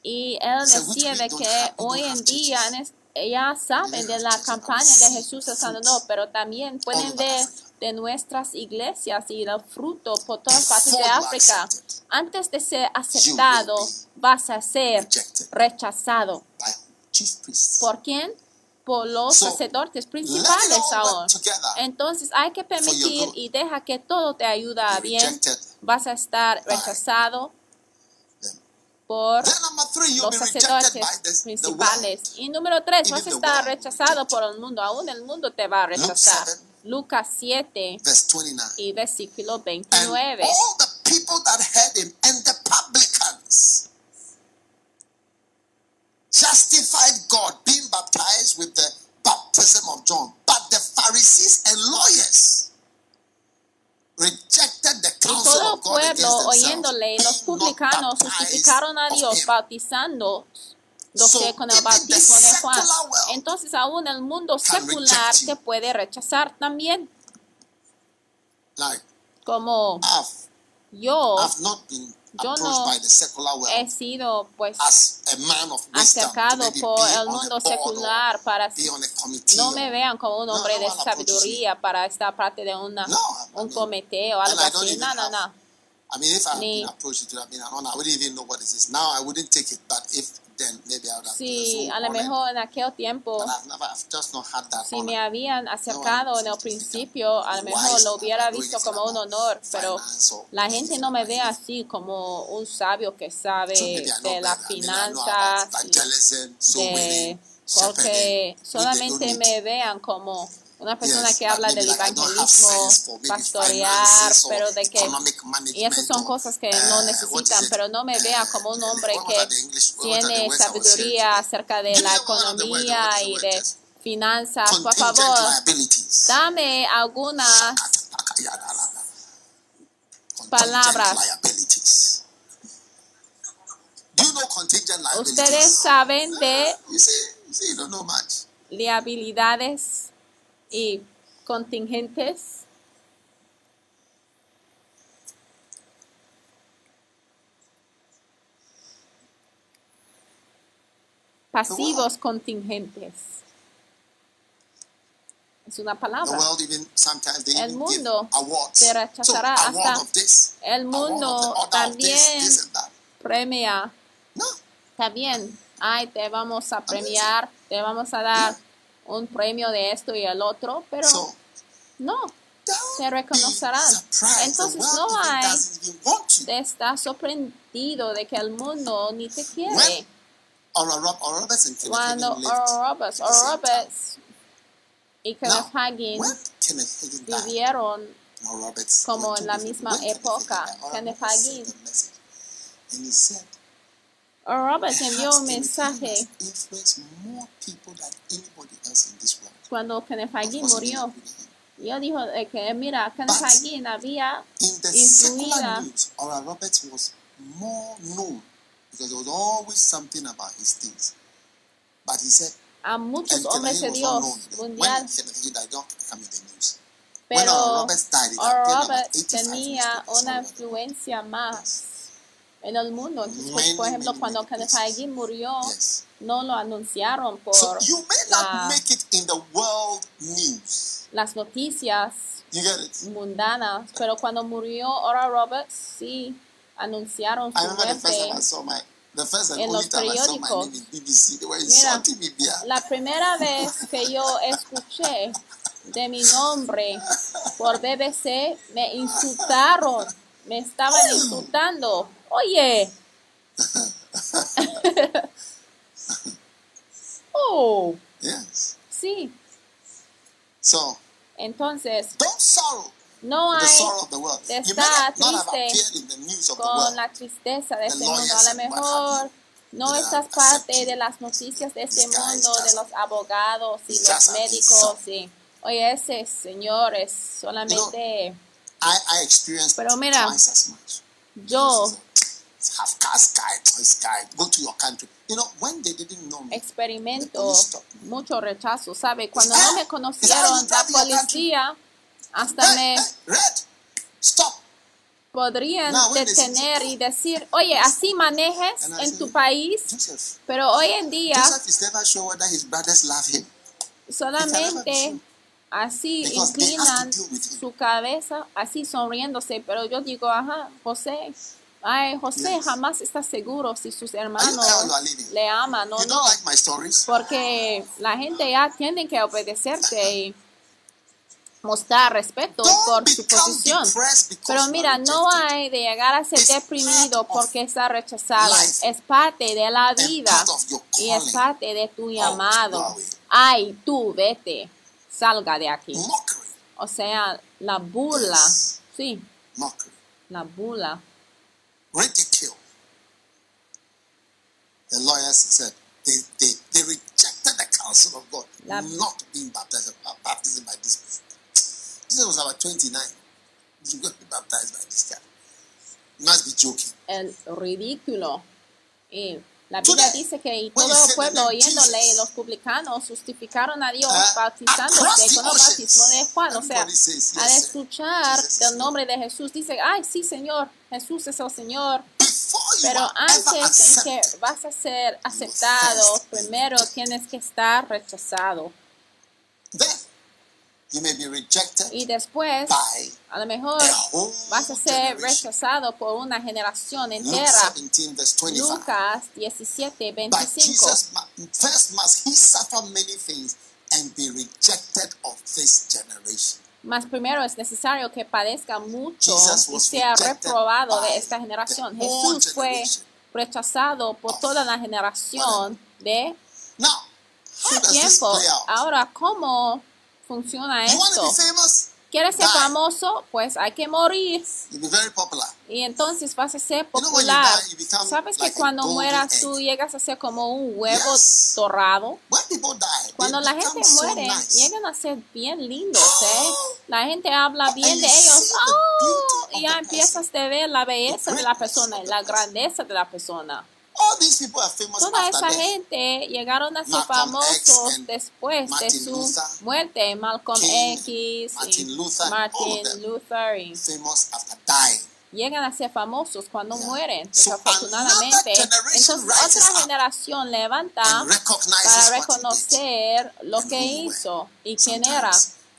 y él decía de que hoy en día en es- ya saben de la campaña de Jesús Sanador, pero también pueden ver Africa. de nuestras iglesias y el fruto por todas partes de África. Antes de ser aceptado, vas a ser rechazado. ¿Por quién? Por los sacerdotes principales together. Entonces hay que permitir y deja que todo te ayuda bien. Vas a estar rechazado. Por los sacerdotes principales. Y número tres, vas a estar rechazado por el mundo. Aún el mundo te va a rechazar. 7. Lucas 7 Verse 29. y versículo And 29. all the people that heard him and the publicans justified God being baptized with the baptism of John. But the Pharisees and lawyers Y todo el pueblo, oyéndole, los publicanos justificaron a Dios bautizando So, con el bautismo de Juan. Entonces aún el mundo secular te puede rechazar también. Como yo I've not been Yo approached no by the secular world he sido pues as a man of wisdom to acercado por el mundo secular para no me vean como un No, hombre de sabiduría para estar parte de una, un mean, comité o algo así. No, no, no. I mean, if I had been approached, it would have been an honor. I wouldn't even know what it is. Now I wouldn't take it, but if then maybe I would have Sí, a lo mejor en aquel tiempo, si me habían acercado en el principio, a lo mejor lo hubiera visto como un honor, pero la gente no me ve así como un sabio que sabe de evangelism, soul de porque solamente me vean como una persona que habla del evangelismo, pastorear, pero de que y esas son cosas que uh, no is necesitan, it? pero no me vea como un Uh, hombre que tiene sabiduría acerca de la economía y de finanzas. Por favor, dame algunas palabras. Ustedes saben de liabilidades y contingentes. Pasivos contingentes. Es una palabra. El mundo te rechazará hasta el mundo también. Premia. Está bien. Ay, te vamos a premiar, te vamos a dar un premio de esto y el otro, pero no, te reconocerán. Entonces no hay te estás sorprendido de que el mundo ni te quiere. Cuando Oral Roberts, Oral. Roberts y Kenneth died, vivieron como en la misma época. Kenneth Oral Roberts envió un "Perhaps Kenneth Hagin mensaje has influenced more people than anybody else in this world." cuando he murió. didn't believe him. Y él dijo que, mira, Hagin había Influida. secular news, Oral Roberts was more known because there was always something about his things. But he said, a muchos hombres de Dios mundial, pero 85 tenía una influencia más en el mundo. Entonces, pues, por ejemplo, cuando Kenneth murió, no lo anunciaron por So you may not make it in the world news. las noticias You get it? mundanas, pero cuando murió Oral Roberts, sí anunciaron su remember the first time I muerte. saw my, the first and en los periódicos. Mira. La primera vez que yo escuché de mi nombre por BBC, me insultaron, me estaban insultando. Oye. oh, Yes. sí. So Entonces, don't sorrow no hay estar triste con la tristeza de este mundo. A lo mejor no estás parte de las noticias de este mundo, de los abogados y los médicos. Y, oye, ese señor es solamente... Pero mira, twice as much. yo Half caste guy, toys guy, go to your country. You know, when they didn't know me, experimento mucho rechazo, ¿sabe? Cuando no me conocieron, la policía hasta me stop. podrían detener y decir, oye, así manejes en tu país, Joseph, pero hoy en día solamente así have inclinan su cabeza, así sonriéndose, pero yo digo, ajá, José, ay, José Yes. jamás está seguro si sus hermanos le aman o no. don't like my stories? porque la gente ya tiene que obedecerte y mostrar respeto Don't por su posición. Pero mira, no hay de llegar a ser It's deprimido porque está rechazado. life. Es parte de la vida y es parte de tu llamado. Yahweh. Ay, tú vete, salga de aquí. Mockery. O sea, la burla, Yes. sí, Mockery. la burla. Ridicule. The lawyers said they, they, they rejected the counsel of God not being baptized baptism by this person. Jesus was about 29. You got to be baptized by this guy. You must be joking. el ridículo. Y la Biblia dice que y todo el pueblo oyéndole, los publicanos justificaron a Dios uh, bautizándose across con el bautismo de Juan. O sea, al escuchar el nombre de Jesús, dice, ay, sí, Señor, Jesús es el Señor. Pero antes en que vas a ser aceptado, primero tienes que estar rechazado. You may be rejected Y después, by a lo mejor vas a ser generation. rechazado por una generación entera. 17, verse 25. Lucas 17, But 25. Jesus mu- first must he suffer many things and be rejected of this generation. Mas primero es necesario que padezca mucho y sea reprobado de esta generación. Jesús fue rechazado por toda la generación de Now, how su tiempo. Ahora, ¿cómo funciona esto? ¿Quieres ser famoso? Pues hay que morir. Y entonces vas a ser popular. ¿Sabes que cuando mueras tú llegas a ser como un huevo dorado? Cuando la gente muere, llegan a ser bien lindos, ¿eh? La gente habla bien de ellos. ¡Oh! Y ya empiezas a ver la belleza de la persona la grandeza de la persona. All these people are famous Toda after esa death. gente llegaron a ser X famosos después de Martin su Luther, muerte. Malcolm King, X, Martin Luther, Martin. Luther, y Famous after dying. llegan a ser famosos cuando Yeah. mueren, So desafortunadamente. Entonces otra generación levanta para reconocer lo que hizo y quién era.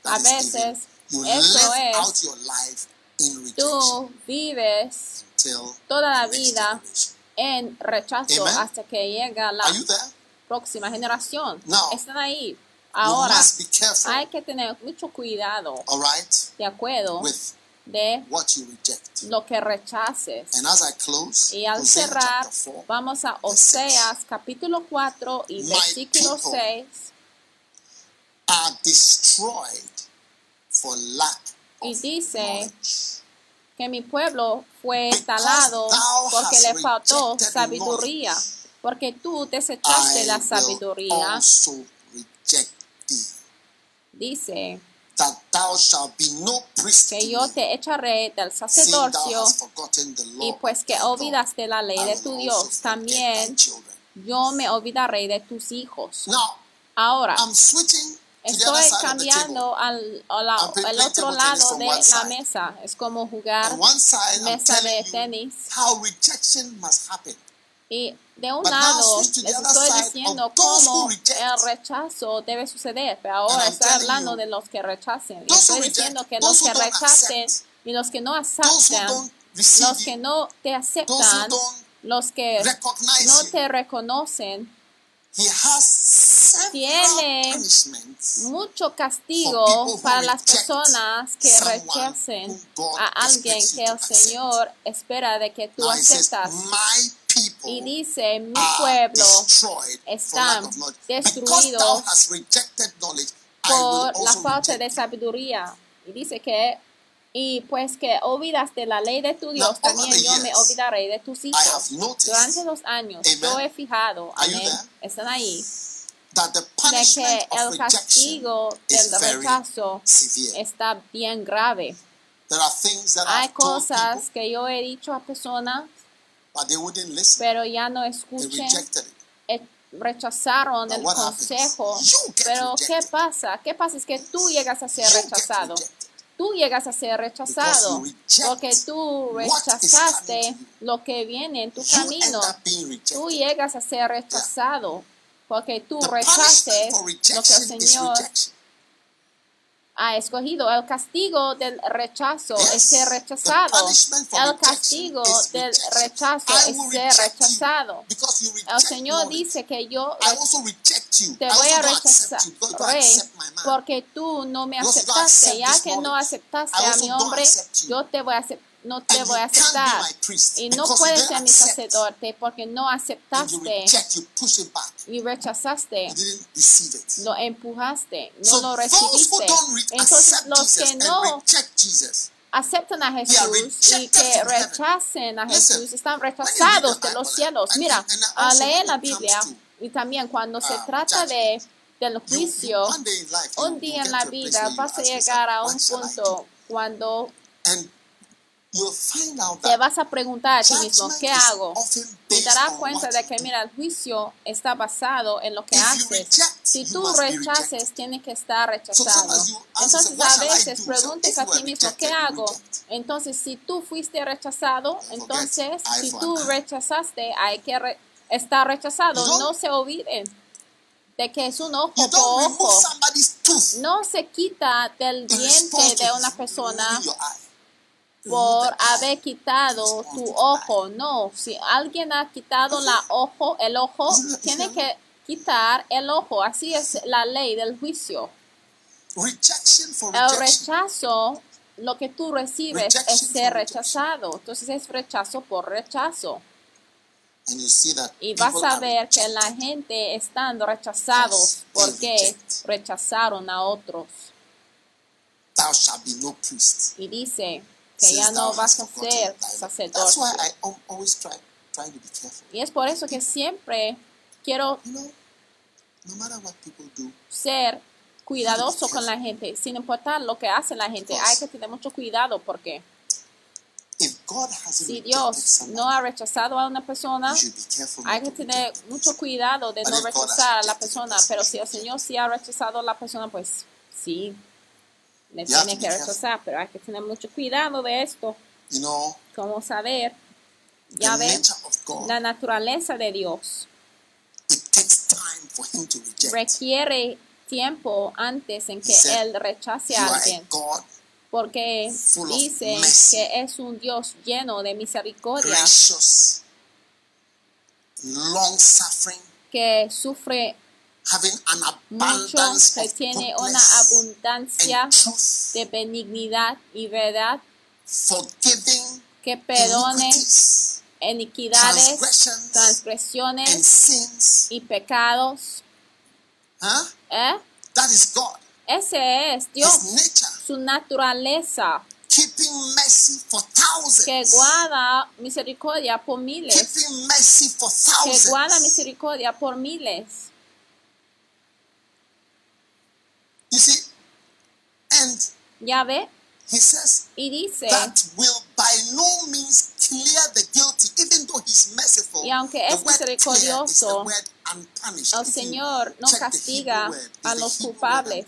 A veces eso es, tú vives toda la vida. En rechazo Amen. hasta que llega la próxima generación. Now, Están ahí. Ahora, careful, hay que tener mucho cuidado, right, de acuerdo, with de what you reject. lo que rechaces. And as I close, Y al Hosea cerrar, chapter 4, vamos a Oseas capítulo 4 y My versículo people 6. are destroyed for lack Y dice knowledge. Que mi pueblo fue talado porque le faltó sabiduría, porque tú desechaste la sabiduría. Dice que yo te echaré del sacerdocio y pues que olvidaste la ley de tu Dios, también. yo me olvidaré de tus hijos. Ahora, Estoy cambiando al, a la- I'm playing al otro lado de la mesa. Es como jugar mesa de tenis. how rejection must happen. Y de un But lado les estoy diciendo cómo reject. el rechazo debe suceder, pero ahora estoy hablando you, de los que rechacen. Y estoy reject, diciendo que those los que rechacen accept, y los que no aceptan, los que no te aceptan, los que no te reconocen, he has Tiene mucho castigo para las personas que rechacen a alguien que el. Señor espera de que tú aceptas. Y dice, mi pueblo I will por la falta de sabiduría. Y dice que, y pues que olvidaste la ley de tu Dios, Now, también yo me years, olvidaré de tus hijos. Durante los años Amen. yo he fijado, amén, están ahí, that the de que el castigo del rechazo está bien grave. There are things that Hay I've told cosas people, que yo he dicho a personas, but they wouldn't listen. pero ya no it. eh, rechazaron Now el consejo. Pero ¿qué rejected. pasa? ¿Qué pasa? Es que tú llegas a ser You rechazado. Tú llegas a ser rechazado porque tú rechazaste lo que viene en tu camino. Tú llegas a ser rechazado porque tú for lo que el Señor. Ha escogido. El castigo del rechazo es ser rechazado. El castigo del rechazo es ser rechazado. El Señor dice que yo te voy a rechazar porque tú no me aceptaste. Ya que no aceptaste a mi hombre, yo te voy a acep- no te voy a aceptar. Y no puedes ser mi sacerdote porque no aceptaste y rechazaste. Lo empujaste, no lo recibiste. Entonces los que no aceptan a Jesús y que rechacen a Jesús están rechazados de los cielos. Mira, al also leer la Biblia y también cuando se um, trata de del juicio, un día en la a vida vas a llegar a "What un punto do?" cuando And you'll find out te vas a preguntar a ti mismo, ¿qué hago? Y darás cuenta de que, mira, el juicio está basado en lo que haces. Si tú must be rechazes, rejected. tiene que estar rechazado. Entonces, yourself, "What a veces do?" So preguntes a ti mismo, ¿qué hago? Entonces, si tú fuiste rechazado, entonces, si tú rechazaste, hay que re- estar rechazado. No se olviden de que es un ojo por ojo. No se quita del diente de una persona por haber quitado tu ojo. No, si alguien ha quitado la ojo, el ojo, tiene que quitar el ojo. Así es la ley del juicio. El rechazo, lo que tú recibes es ser rechazado. Entonces es rechazo por rechazo. Y vas a ver que la gente están rechazados porque rechazaron a otros. Y dice que ya no vas a ser sacerdote. Y es por eso que siempre quiero ser cuidadoso con la gente, sin importar lo que hace la gente. Hay que tener mucho cuidado porque if God hasn't Si Dios no ha rechazado a una persona, hay que tener mucho cuidado de no rechazar a la persona. person, Pero si el Señor sí ha rechazado a la persona, pues sí, le You have tiene que rechazar. Pero hay que tener mucho cuidado de esto. You know, Como saber, ya God, la naturaleza de Dios it takes time for Him to reject. requiere tiempo antes en que said, Él rechace a alguien. God Porque dice mercy, que es un Dios lleno de misericordia, gracious, long suffering, que sufre having an mucho, abundance que of tiene una abundancia and truth, de benignidad y verdad, forgiving que perdone iniquidades, transgressions, and transgresiones sins. y pecados. Huh? ¿Eh? That is God. Ese es His Dios, nature. su naturaleza, Keeping mercy for thousands. que guarda misericordia por miles, Keeping mercy for que guarda thousands. misericordia por miles. You see, and Ya ve, he says y dice, that will by no means clear the guilty, even though he's merciful. Y aunque es misericordioso, el Señor no castiga a los culpables.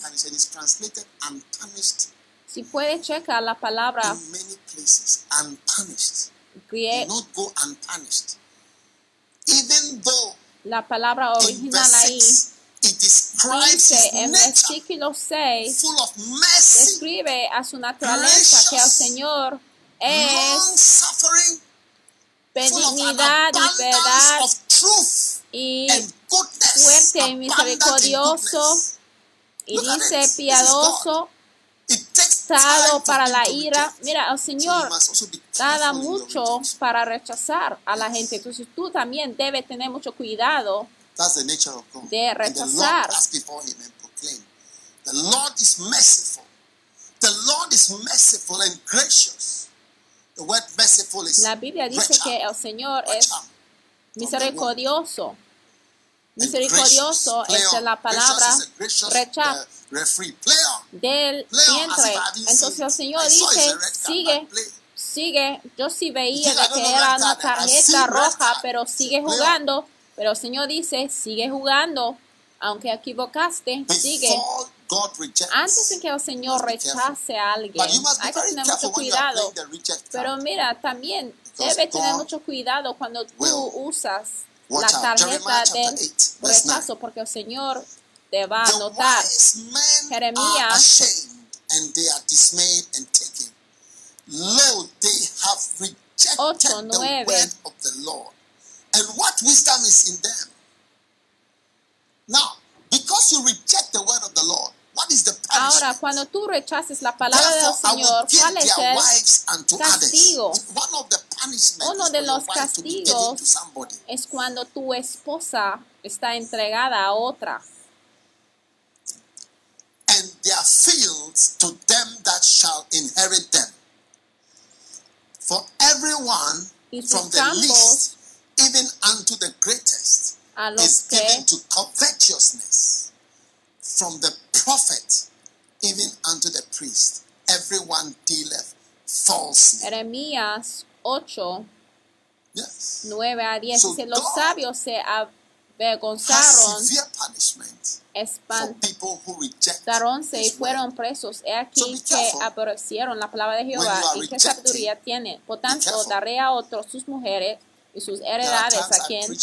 Si puede checar la palabra in many places. Unpunished. grie- Do not go unpunished. Even though la palabra in original ahí 6 it describes dice his en versículo 6 full of mercy, describe a su naturaleza que el Señor es benignidad y verdad y fuerte y misericordioso. y dice piadoso, for para la ira. Mira, el Señor your mucho para rechazar a la gente. Entonces tú también debes tener mucho cuidado That's the nature of God. de And the rechazar. Lord asked before him and proclaimed, The Lord is merciful. The Lord is merciful and gracious. The word merciful is La Biblia dice que el Señor es misericordioso. Misericordioso es la palabra Gracious is a gracious, recham uh, del vientre. Entonces el. Señor dice, sigue, sigue. Yo sí veía de que era una tarjeta roja, pero sigue jugando. Pero el Señor dice, sigue jugando, aunque equivocaste, sigue. Antes de que el Señor rechace a alguien, hay que tener mucho cuidado. Pero mira, también debe tener mucho cuidado cuando tú usas la tarjeta del rechazo, porque el Señor te va a notar. Jeremías. Lo, 8, And what wisdom is in them? Now, because you reject the word of the Lord, what is the punishment? Ahora, cuando tú rechaces la palabra del Therefore, Señor, ¿cuál es el castigo? One of the punishments Uno de los wife to be given castigos es cuando tu esposa está entregada a otra and their fields to them that shall inherit them. For everyone from the least even unto the greatest a is que given to covetousness. From the prophet even unto the priest, everyone dealeth falsely. Jeremías 8, Yes. 9 a 10 So dice, los God sabios se avergonzaron, espantaronse people who reject y fueron presos. He aquí que aborrecieron la palabra de Jehová y qué sabiduría tienen. Por tanto, careful. daré a otros sus mujeres y sus heredades a quien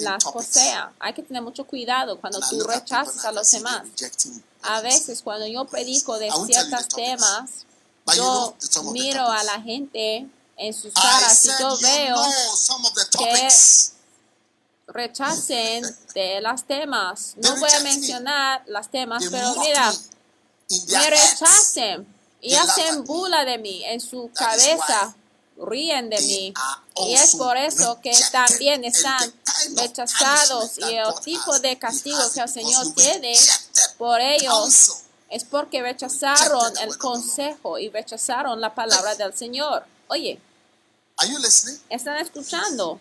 las posea. Hay que tener mucho cuidado cuando tú rechazas a los demás. A veces cuando yo predico de ciertos temas, yo miro a la gente en sus caras y yo veo topics. rechacen de las temas. No voy a mencionar las temas, pero mira, me rechacen y hacen bula de mí en su cabeza. Ríen de mí. Y es also por eso que también están rechazados y el tipo de castigo que el it Señor tiene por ellos es porque rechazaron el consejo y rechazaron la palabra del Señor. Oye? ¿están escuchando?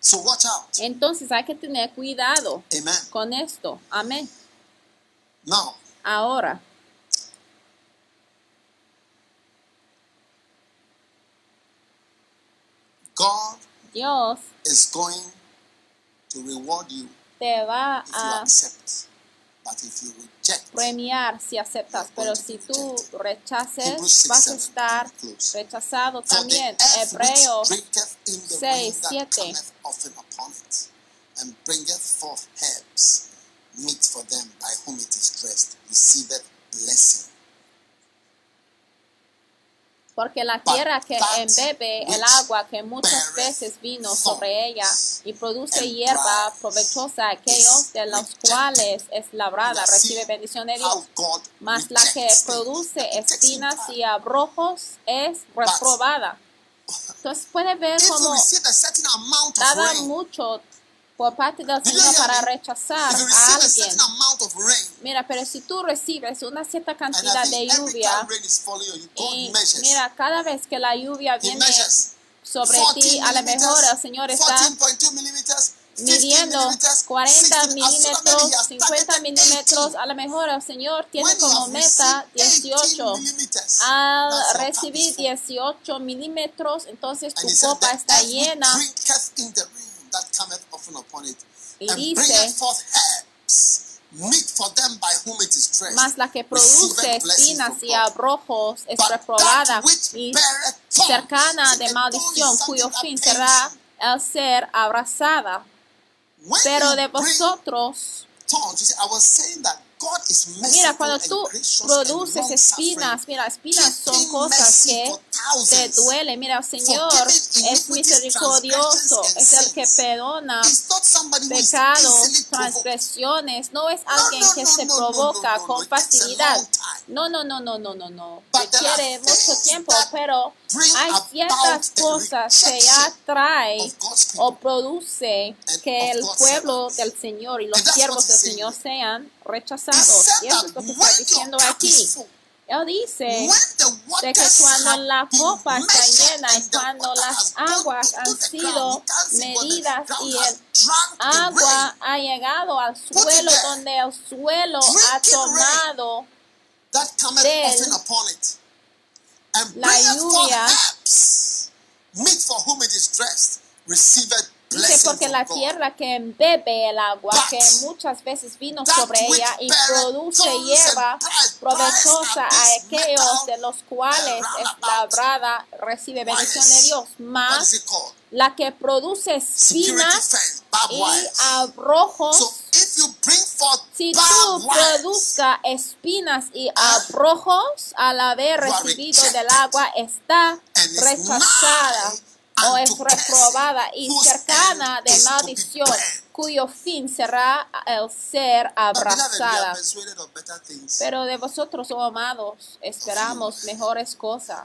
So watch out. Entonces hay que tener cuidado con esto. Amén. Ahora, God Dios is going to reward you te va if you a accept. But if you reject, premiar si aceptas, pero si tú rechaces, vas a estar rechazado también. Hebreos drinketh in the 6, 7. cometh often upon it, and bringeth forth herbs, meat for them by whom it is dressed, receiveth blessing. Porque la tierra que embebe el agua que muchas veces vino sobre ella y produce hierba provechosa, aquellos de los cuales es labrada recibe bendición de Dios. Mas la que produce espinas y abrojos es reprobada. Entonces puede ver a dada rain, mucho por parte del Señor para rechazar a alguien. Mira, pero si tú recibes una cierta cantidad de lluvia y mira, cada vez que la lluvia viene sobre 14 ti, a lo mejor el Señor está 14.2 millimeters, 15 midiendo millimeters, 40 16, as soon as maybe he milímetros, has 50 targeted milímetros, 18. a lo mejor el Señor tiene como meta received 18. 18 millimeters, Al recibir is full. 18 milímetros, entonces tu copa está llena that cometh often upon it, y and dice, bringeth forth herbs, meat for them by whom it is dressed, la que produce espinas y abrojos es reprobada y cercana de maldición, cuyo fin será el ser abrazada. Pero de vosotros, thorns, you see, I was saying that mira, cuando and tú produces espinas, mira, espinas son cosas que te duelen. Mira, el Señor es misericordioso, es el que perdona pecados, transgresiones, no es alguien que se provoca con facilidad. No, no, no, no, no, no, no. Requiere mucho tiempo, pero hay ciertas cosas que ya trae o produce que el pueblo del Señor y los siervos del Señor sean rechazados. Y eso es lo que está diciendo aquí. Él dice de que cuando la copa está llena y cuando las aguas han sido medidas y el agua ha llegado al suelo donde el suelo ha tomado la lluvia. Dice porque from la tierra que embebe el agua que muchas veces vino sobre ella y produce hierba provechosa a aquellos de los cuales es labrada recibe bendición de. Dios. Más la que produce espinas y abrojos. So if you bring forth Si tú produzca espinas y abrojos al haber recibido del agua, está rechazada o es reprobada y cercana de maldición. Cuyo fin será el ser abrazada. Pero de vosotros, oh amados, esperamos mejores cosas.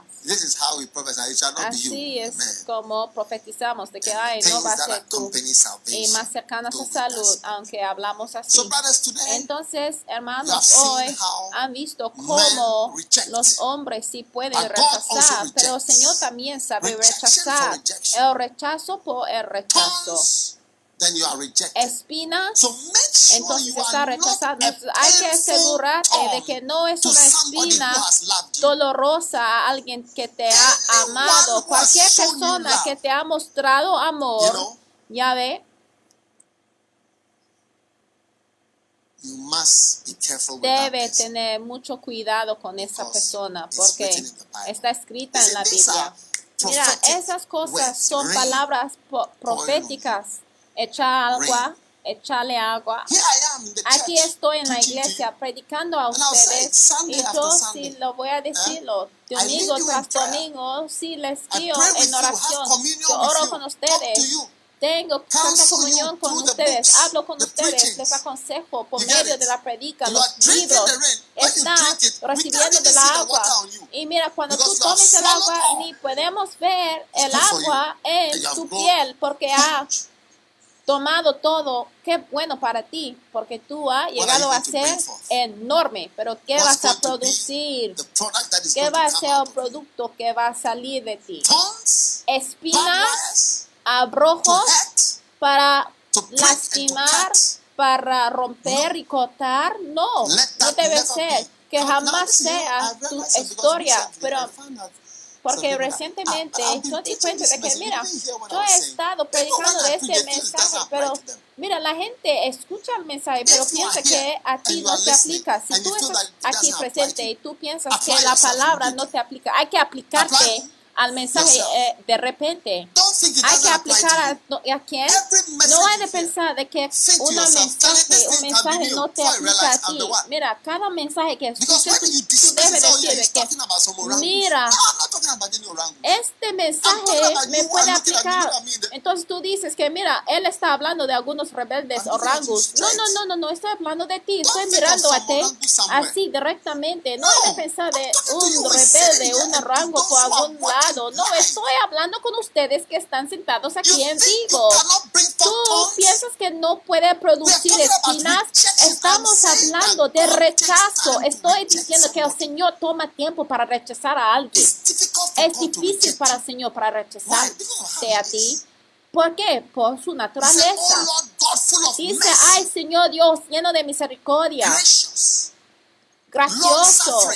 Así es como profetizamos de que ay, no va a ser tú y más cercanas a salud, aunque hablamos así. Entonces, hermanos, hoy han visto cómo los hombres sí pueden rechazar, pero el. Señor también sabe rechazar. El rechazo por el rechazo. Then you are rejected. Espinas, So make sure entonces you está rechazado. hay que asegurarte de que no es una espina you. dolorosa a alguien que te ha amado. Cualquier you persona love. que te ha mostrado You amor, know, ya ve, you must be careful with debe that tener mucho cuidado con esa persona porque está escrita en la Biblia. Mira, esas cosas son palabras proféticas. Echa agua, echarle agua. Aquí estoy en la iglesia predicando a ustedes. Y yo sí lo voy a decirlo domingo tras domingo, sí les guío en oración, yo oro con ustedes, tengo counsel comunión con ustedes, hablo con ustedes, les aconsejo por medio de la predica, los libros, the rain. When you está drink it, we recibiendo can't de even la see the agua. Y mira, cuando tú tomes el agua, ni podemos ver el agua en tu piel porque ha. Tomado todo, qué bueno para ti, porque tú has llegado a ser enorme, pero ¿qué vas a producir? ¿Qué va a ser el producto que va a salir de ti? Espinas, abrojos para lastimar, para romper y cortar. No, no debe ser. Que jamás sea tu historia, pero Porque recientemente I've been yo di cuenta de que, mira, yo he estado predicando de este mensaje, pero mira, la gente escucha el mensaje, pero piensa que a ti no te aplica. Si tú estás aquí presente y tú piensas que la palabra no te aplica, hay que aplicarte al mensaje eh, de repente. Hay que aplicar a, ¿a No hay de pensar de que una mensaje, un mensaje no te aplica a ti. Mira, cada mensaje que you tú debes decir que. Mira. Orangus. este mensaje me puede aplicar. Entonces tú dices que, mira, él está hablando de algunos rebeldes you orangos. No, no, no, no, no, estoy hablando de ti, estoy mirando a ti así directamente. No hay de pensar de un rebelde, un who are algún watching lado. No, estoy hablando con ustedes que están sentados aquí en vivo. Tú piensas que no puede producir espinas. Estamos hablando de rechazo. Estoy diciendo que el. Señor toma tiempo para rechazar a alguien. It's difficult for Es difícil para el Señor para rechazarte a ti. ¿Por qué? Por su naturaleza. Oh of Dice, ay Señor Dios, lleno de misericordia, gracioso,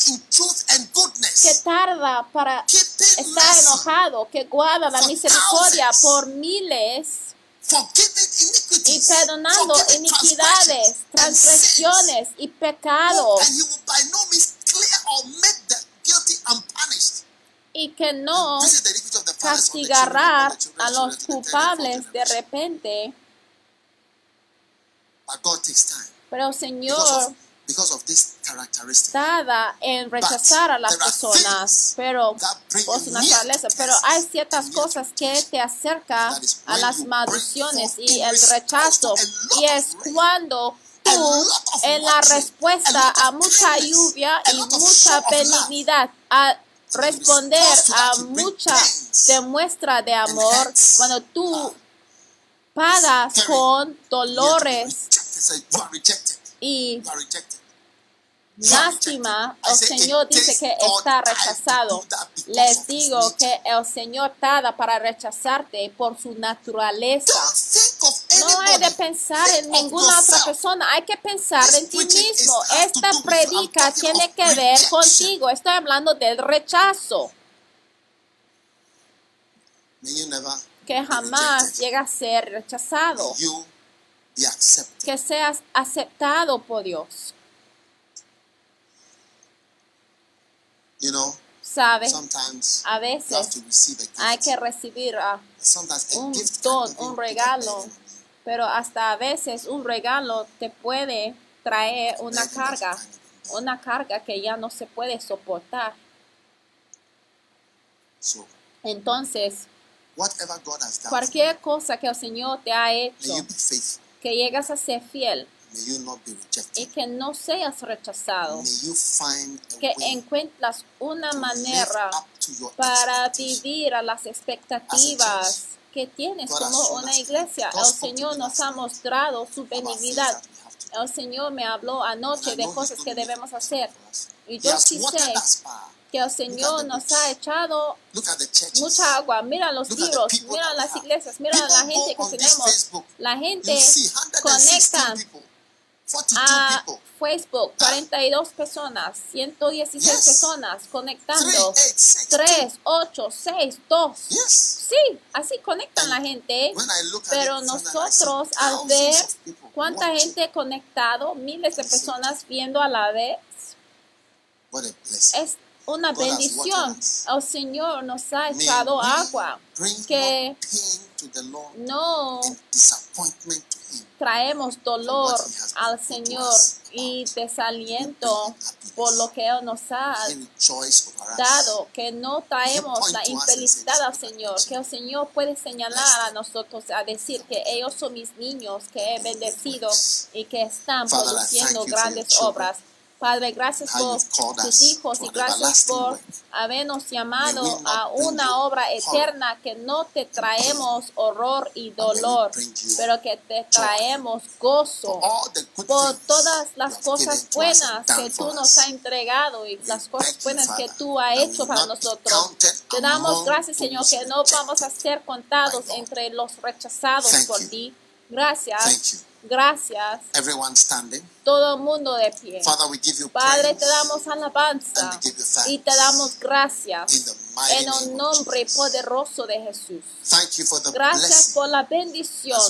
suffering, abundant in truth and que goodness, tarda para estar enojado, que guarda la for misericordia por miles forgiving y perdonando iniquidades, transgressions, and sins. transgresiones y pecados, And he will by no means clear or make the guilty unpunished. y que no castigará a los culpables de repente. Pero Señor of, because of this characteristic. tarda en rechazar a las personas, pero por su naturaleza. Pero hay ciertas cosas que te acerca That is a las maldiciones y el rechazo. Y es cuando tú, en la respuesta a mucha lluvia y mucha benignidad, a responder a mucha demuestra de amor, cuando tú pagas con dolores y. Lástima, el Señor dice que está rechazado. Les digo que el Señor tarda para rechazarte por su naturaleza. No hay de pensar en ninguna otra persona, hay que pensar en ti mismo. Esta predica tiene que ver contigo. Estoy hablando del rechazo, que jamás llega a ser rechazado. Que seas aceptado por Dios. You know, ¿Sabes? sometimes A you have veces to receive a gift. hay que recibir a Sometimes a un gift don, un regalo, pero hasta a veces un regalo te puede traer una carga, una carga que ya no se puede soportar. So, Entonces, whatever God has done, cualquier cosa que el Señor te ha hecho, que llegas a ser fiel May you not be y rejected. que no seas rechazado, May you find a que way encuentras una manera para vivir a las expectativas que tienes God como una iglesia. El Señor nos ha mostrado su benignidad. El Señor me habló anoche de cosas que debemos hacer. Y yo sí sé que el Señor nos ha echado mucha agua. Mira los libros, mira las iglesias, mira la gente que tenemos. La gente You see 116 conecta people, 42 a people, Facebook, 42 personas, 116 Yes. personas 3, conectando. 8, 6, 3, 8, 6, 2. Yes. Sí, así conectan la gente. When I look at Pero nosotros al ver cuánta watching. gente conectado, miles de personas viendo a la vez, What a blessing. es una God bendición. El Señor nos ha echado agua que no traemos dolor al Señor y desaliento por lo que Él nos ha dado, que no traemos la infelicidad al Señor, que el Señor puede señalar a nosotros, a decir que ellos son mis niños que he bendecido y que están produciendo grandes obras. Padre, gracias por tus us hijos y gracias por habernos llamado a una obra eterna, que no te traemos horror y dolor, pero que te traemos gozo por todas las cosas buenas que tú nos has entregado y las cosas buenas que tú has hecho para nosotros. Te damos gracias, Señor, que no vamos a ser contados entre los rechazados por ti. Gracias. Gracias. Everyone standing. Todo el mundo de pie. Father, we give you Padre, te damos alabanza and we give you thanks. y te damos gracias in the mighty en el nombre poderoso de Jesús. Thank you for the Gracias por la bendición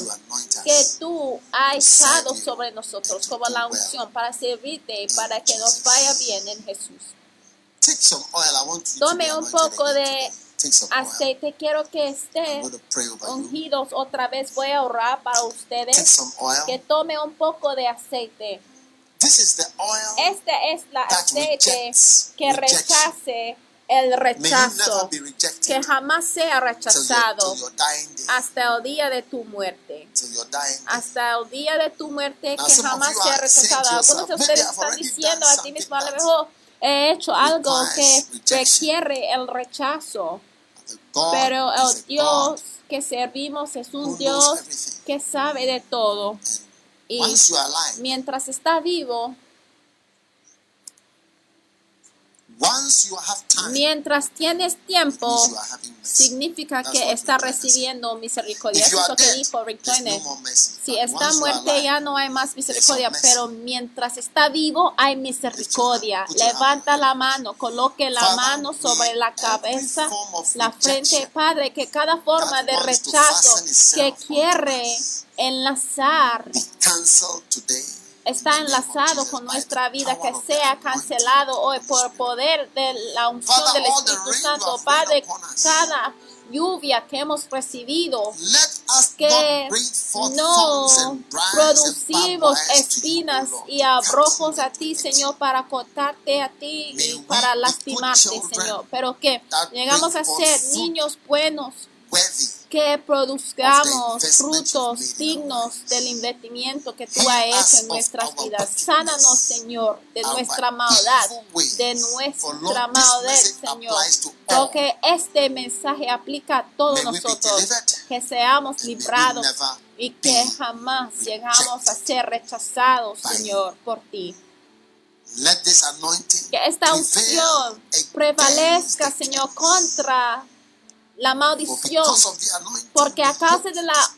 que tú has echado sobre nosotros to como la do well. unción para servirte y para que nos vaya bien en Jesús. Take some oil. I want you to Tome be un poco de Aceite, quiero que I'm esté going to pray over you. ungidos otra vez. Voy a orar para ustedes. Que tome un poco de aceite. Este es That aceite que rechace el rechazo, que jamás sea rechazado hasta el día de tu muerte. Hasta el día de tu muerte que jamás sea rechazado. Algunos de yourself, "Maybe ustedes están diciendo a ti mismo, a lo mejor he hecho algo que requires rejection." requiere el rechazo. Pero el God Dios que servimos es un Dios que sabe de todo. Y mientras está vivo, once you have time, mientras tienes tiempo, significa que what está Rick Renner said. recibiendo misericordia. Eso es lo que dijo Rick. Si está muerto ya no hay más misericordia, pero mientras está vivo hay misericordia. Levanta la mano, coloque la mano sobre la cabeza, la frente, Padre, que cada forma de rechazo que quiere enlazar. Está enlazado con nuestra vida, que sea cancelado hoy por poder de la unción del Espíritu Santo. Padre, cada lluvia que hemos recibido, que no producimos espinas y abrojos a ti. Señor, para cortarte a ti y para lastimarte, Señor. Pero que llegamos a ser niños buenos que produzcamos frutos dignos del invertimiento que tú has hecho en nuestras vidas. Sánanos, Señor, de nuestra maldad, de nuestra maldad, Señor. Porque este mensaje aplica a todos nosotros. Que seamos librados y que jamás llegamos a ser rechazados, Señor, por ti. Que esta unción prevalezca, Señor, contra la maldición. Porque a causa de la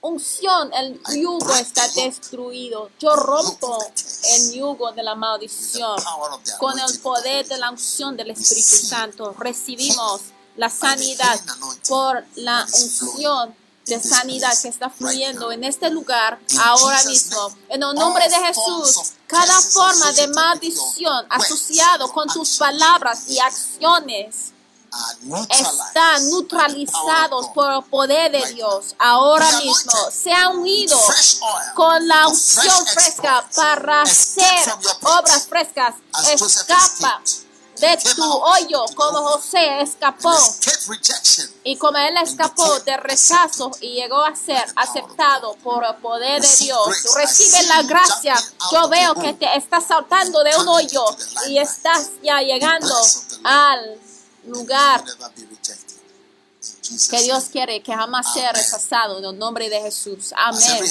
unción, el yugo está destruido. Yo rompo el yugo de la maldición. Con el poder de la unción del Espíritu Santo, recibimos la sanidad por la unción de sanidad que está fluyendo en este lugar ahora mismo. En el nombre de Jesús, cada forma de maldición asociado con tus palabras y acciones están neutralizados por el poder de Dios. Ahora mismo. Se ha unido con la unción fresca para hacer obras frescas. Escapa de tu hoyo como José escapó. Y como él escapó de rechazo y llegó a ser aceptado por el poder de Dios, recibe la gracia. Yo veo que te estás saltando de un hoyo y estás ya llegando al lugar que Dios quiere que jamás sea rechazado en el nombre de Jesús. Amén.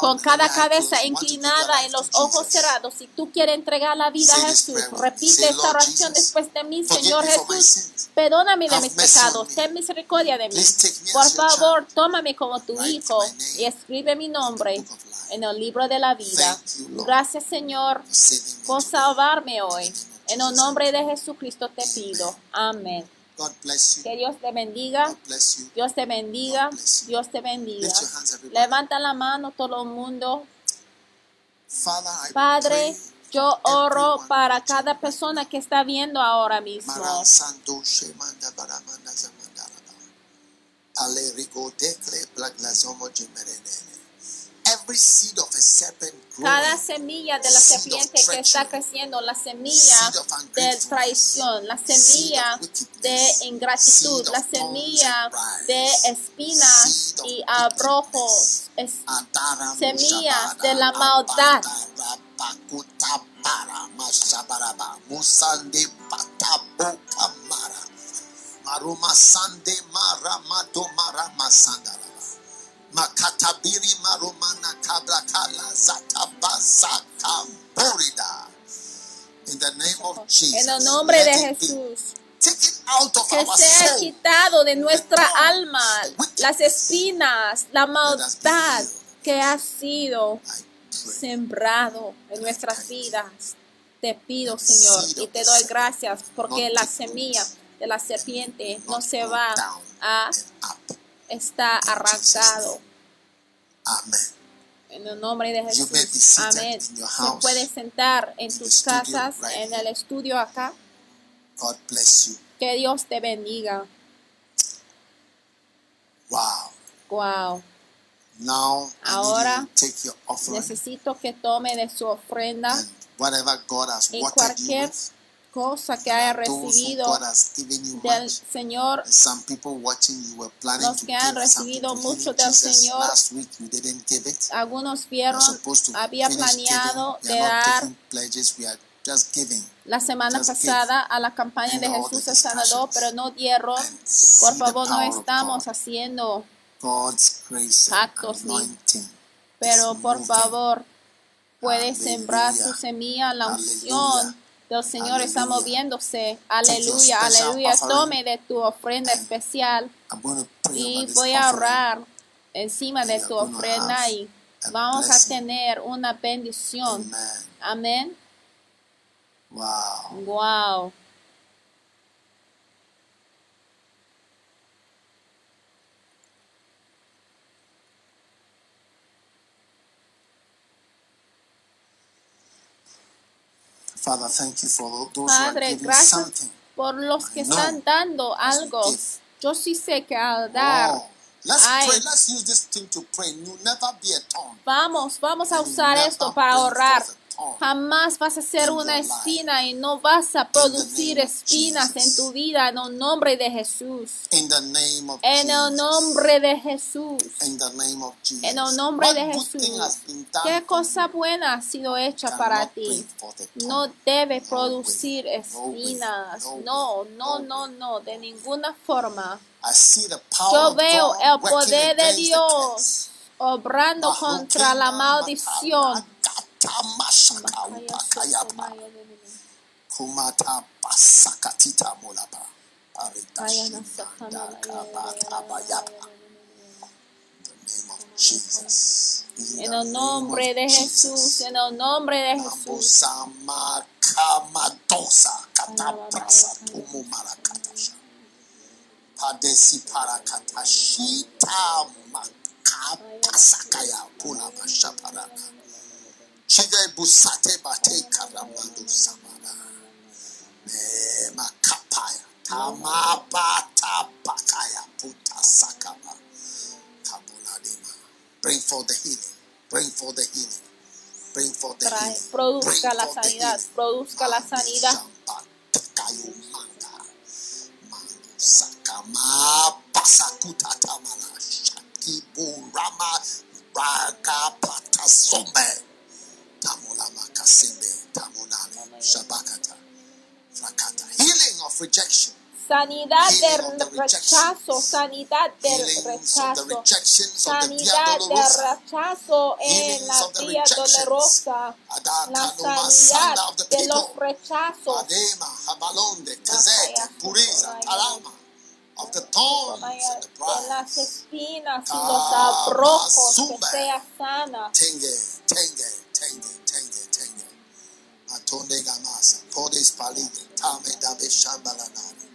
Con cada cabeza inclinada y los ojos cerrados, si tú quieres entregar la vida a Jesús, repite esta oración después de mí, Señor Jesús. Perdóname de mis pecados, ten misericordia de mí. Por favor, tómame como tu hijo y escribe mi nombre en el libro de la vida. Gracias, Señor, por salvarme hoy. En el nombre de Jesucristo te pido. Amén. God bless you. Que Dios te bendiga. God bless you. Dios te bendiga, God bless you. Dios te bendiga. Lift your hands, everybody. Levanta la mano todo el mundo. Father, I Padre, yo oro para cada persona que está viendo ahora mismo. Ale Rigo Jimerene. Cada semilla de la Seed of serpiente que está creciendo, la semilla de traición, la semilla de ingratitud, la semilla de espinas y abrojos, Mushabada, de la maldad. Maruma Sande Makatabiri Marumana Kabla Kala Zatabasa Kamborida. In the name of Jesus. en el nombre de Jesús. Taken out of que our sea quitado de nuestra alma las espinas, la maldad que ha sido sembrado en nuestras vidas. Te pido, Señor, y te doy gracias porque la semilla de la serpiente no se va a estar arrancado. Amen. En el nombre de Jesús. Amén. in your Se house, puede sentar en tus casas, right en el estudio acá. God bless you. Que Dios te bendiga. Wow. Wow. Now Ahora, take your Necesito que tome de su ofrenda and whatever God has y cualquier cosa que haya recibido del. Señor. Los que han recibido mucho del. Señor. Algunos vieron, había planeado de dar la semana pasada a la campaña de Jesús el Sanador, pero no dieron. Por favor, no estamos haciendo, Actos pero por favor, Aleluya. sembrar tu semilla, la unción. Del Señor está Aleluya. moviéndose. Take your Aleluya, aleluya. Tome de tu ofrenda especial y voy a orar encima de tu ofrenda y vamos a tener una bendición. Amén. Wow. Wow. Father, thank you for tho- those who are Padre, giving gracias something. por los que están dando algo. Yo sí sé que al dar, Oh, let's Ay. pray. Let's use this thing to pray. You never be a tongue. vamos, vamos a usar esto para ahorrar. Tongue. Jamás vas a ser una espina y no vas a producir espinas en tu vida en el nombre de Jesús. En el nombre de Jesús. En el nombre de Jesús. ¿Qué cosa buena ha sido hecha para ti? No debe producir espinas. No. No, no, No de ninguna forma. Yo veo el poder de Dios obrando contra la maldición. Kumata basakatita molaba. Paritashimanda kabatabayaba. In the name of Jesus. In En the el nombre name de of Jesús, Jesus. en el nombre de Jesús. Mambusama kamadosa kataprasa tumu marakatasha. Padesi parakatashita makapasakaya pula mashaparaka. Chiga busate bate karamando samara. Ne eh, makapaya. Tamabata pakaya puta sakaba. Kabuladima. Bring forth the healing. Bring forth the healing. Bring forth the Trae- healing. produzca Bring la forth the sanidad, healing. produzca la sanidad. shamba tekayo manda. Mando sakama pasakuta tamala. Shakibu rama raga patasombe. Healing of rejection. Sanidad Healing del of the rejection. rechazo, sanidad del Healings of the rechazo, rejections of the Via sanidad del Dolorosa. rechazo en Healings la of the vía rejections. dolorosa, la Adakanuma sanidad sanda of the de los people. rechazos. Adema, Habalonde, Kazete, Puriza, Tarama. Of the thorns Vaya, and the de las briars. espinas y los abrojos, que Kabasumba. sea sana. Tenge, tenge, tenge, tenge, tenge. Gamasa. Podes palige. Tame dabe shambalanani.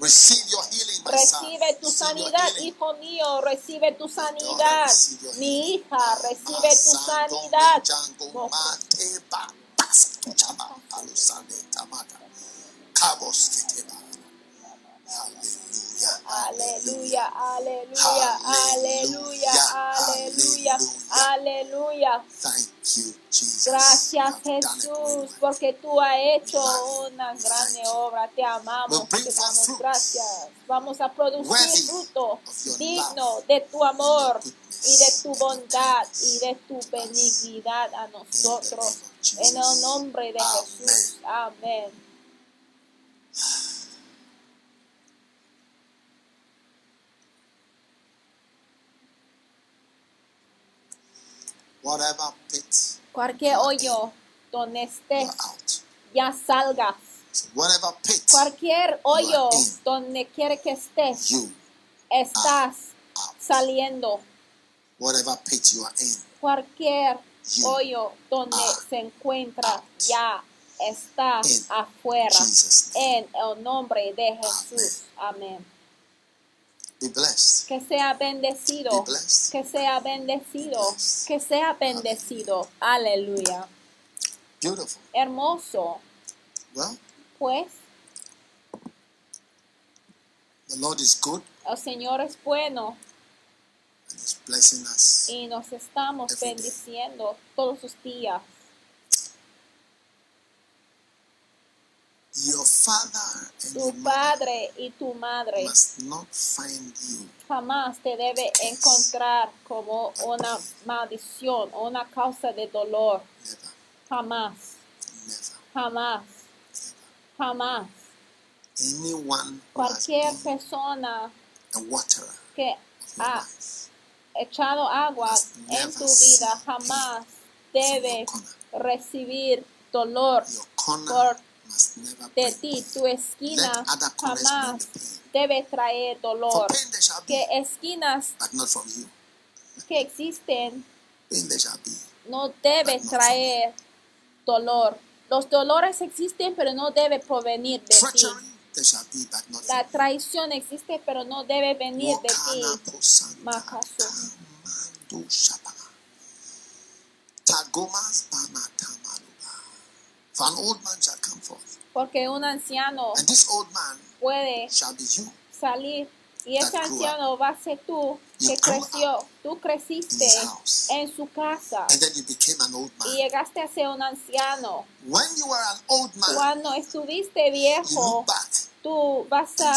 Receive your healing, my son. Recibe tu sanidad, hijo mío, recibe tu sanidad. Mi hija, recibe tu sanidad. Aleluya. Aleluya, aleluya, aleluya, aleluya, aleluya. Thank you, Jesus. Gracias Jesús, porque tú has hecho una grande obra. Te amamos, te damos gracias. Vamos a producir fruto digno de tu amor y de tu bondad y de tu benignidad a nosotros. En el nombre de. Jesús. Amén. Whatever pit Cualquier hoyo donde estés, ya salgas. So whatever pit Cualquier hoyo You are in. donde quiere que estés, you estás out. saliendo. whatever pit you are in, Cualquier You hoyo donde are se encuentra ya está in afuera Jesus' en el nombre de Jesús. Amén. Be blessed. Que sea bendecido. Be blessed. Que sea bendecido. Que sea bendecido. Aleluya. Beautiful. Hermoso. Well, Pues the Lord is good el Señor es bueno and He's blessing us. y nos estamos Every day. bendiciendo todos los días. Your father and Tu your mother padre y tu madre must not find you. jamás te debe encontrar como una maldición o una causa de dolor. never, Jamás, never, jamás, jamás. anyone who has Cualquier persona que ha echado agua en tu vida jamás debe recibir dolor por never de bring ti. Tu esquina jamás debe traer dolor. Que esquinas que existen no debe traer dolor. Los dolores existen, pero no debe provenir de ti. La traición existe, pero no debe venir de ti. Tagomas. For an old man shall come forth, Porque un anciano and this old man puede shall be you. salir y ese anciano va a ser tú que creció. Tú creciste en su casa And then you became an old y man. llegaste a ser un anciano. When you were an old man, Cuando estuviste you viejo, tú vas a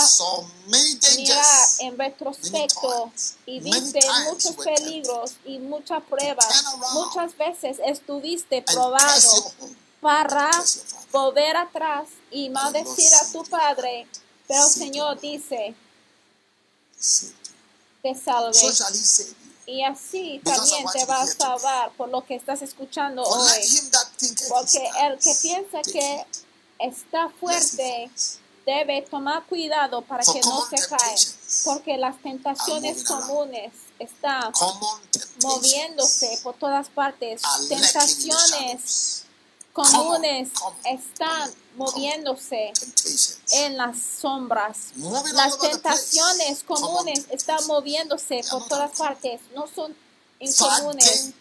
mirar dangers. en retrospecto y Many viste times muchos peligros y muchas pruebas. Muchas veces estuviste probado. Para volver atrás y maldecir a tu padre. Pero el Señor dice, te salve. Y así también te va a salvar por lo que estás escuchando hoy. Porque el que piensa que está fuerte debe tomar cuidado para que no se temptations Porque las tentaciones comunes están moviéndose por todas partes. Tentaciones. Comunes están moviéndose en las sombras. Las tentaciones comunes están moviéndose por todas partes. No son incomunes.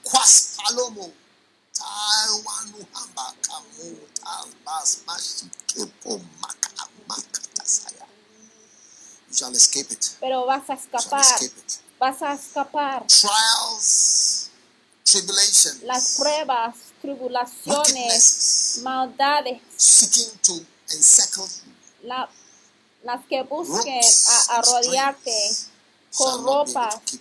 Pero vas a escapar. Vas a escapar. Trials, tribulations, Las pruebas, tribulaciones, maldades, seeking to encircle you, la- las que busquen a, a and rodearte strings con you.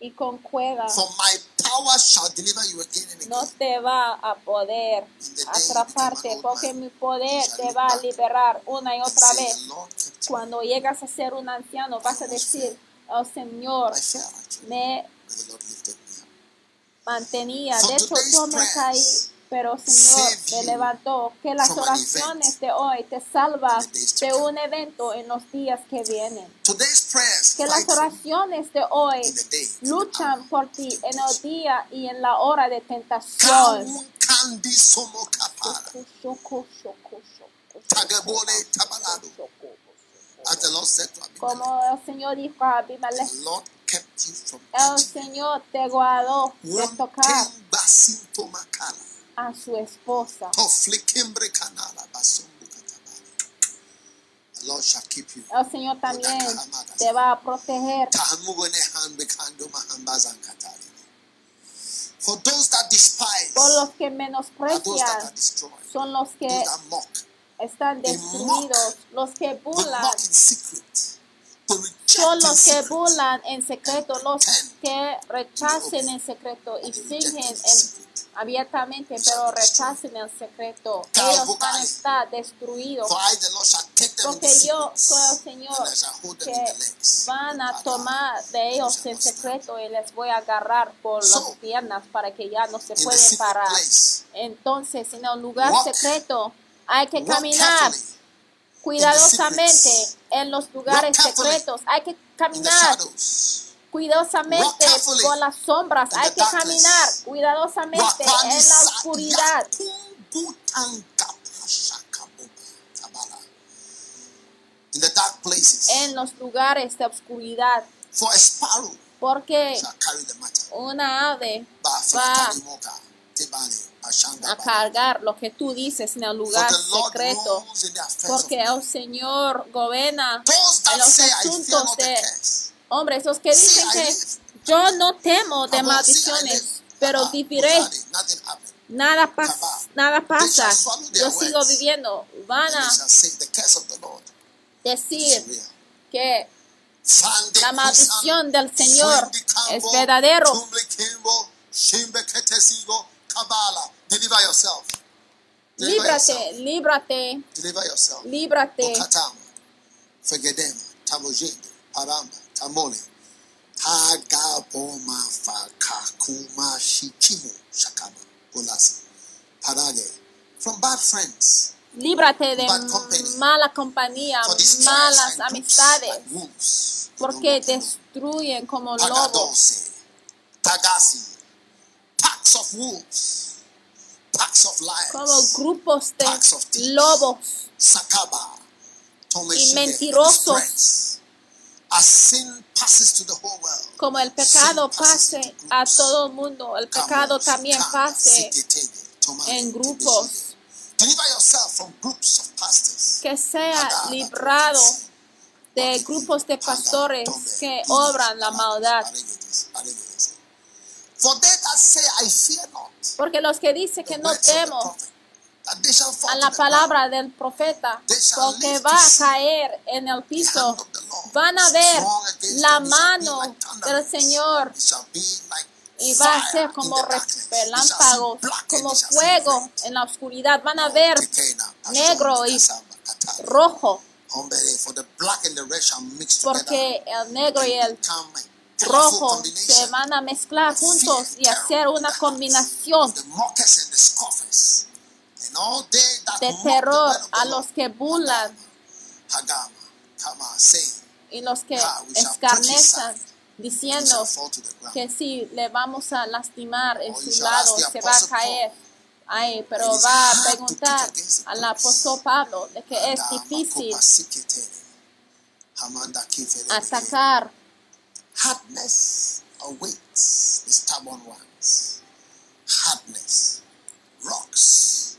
y con cuerdas. For my power shall deliver you again and again. no te va a poder atraparte porque mi poder te va a liberar una y otra vez. "The Lord kept me. Cuando llegas a ser un anciano vas a decir, oh Señor, me but the Lord lifted me up. Mantenía. De hecho, today's yo me prayers caí, pero Señor te levantó. Que las oraciones de hoy te salvan de un evento en los días que vienen. Que las oraciones de hoy luchan por ti en el día y en la hora de tentación. Como el Señor dijo a Abimelech, el Señor te guardó de tocar a su esposa. You. El Señor también te va a proteger. For those that despise Por los que menosprecian son los que están destruidos, los que burlan. Mock in secret. To reject Son in los que burlan en secreto, los que rechacen en secreto y fingen abiertamente, pero rechacen el secreto. Ellos van a estar destruidos. Porque yo soy el Señor que van a tomar de ellos en secreto y les voy a agarrar por las piernas para que ya no se pueden parar. Entonces, en el lugar secreto hay que caminar cuidadosamente en los lugares secretos. Hay que caminar cuidadosamente por las sombras. Hay que caminar cuidadosamente en la oscuridad. en los lugares de oscuridad, porque una ave va a cargar lo que tú dices en el lugar secreto, porque men. el Señor gobierna en los asuntos de hombres, los que dicen que yo no temo de maldiciones, pero Ah, viviré, nada, pas- nada pasa, yo sigo viviendo, van a decir que la maldición del Señor es verdadero. Kabala. Deliver yourself. Deliver líbrate, yourself. líbrate, Deliver yourself. líbrate. Okatama, Fegedema, Tamojende, Paramba, Tamole, Hagaboma, Fakakuma, Shikimu, Shakama, Ulasi, Parage, from bad friends, Líbrate de Bad company. mala compañía, malas groups amistades, porque destruyen como lobos, Tagasi, packs of wolves, packs of lions, como grupos de Packs of thieves. lobos Sakaba, Y mentirosos. As sin passes to the whole world. como el pecado pase a todo el mundo, el pecado también pase en grupos, que sea librado de grupos de pastores que obran la maldad. Porque los que dicen que no temo a la palabra del profeta, porque va a caer en el piso, van a ver la mano del. Señor y va a ser como relámpagos, como fuego en la oscuridad. Van a Oh, ver negro y rojo, porque el negro y el rojo se van a mezclar juntos y hacer una combinación de terror a los que burlan. Y los que escarnezan, diciendo que si le vamos a lastimar en su lado, se va a caer. Ay, pero va a preguntar al apóstol Pablo de que es difícil atacar. Hardness awaits the stubborn ones. Hardness, rocks,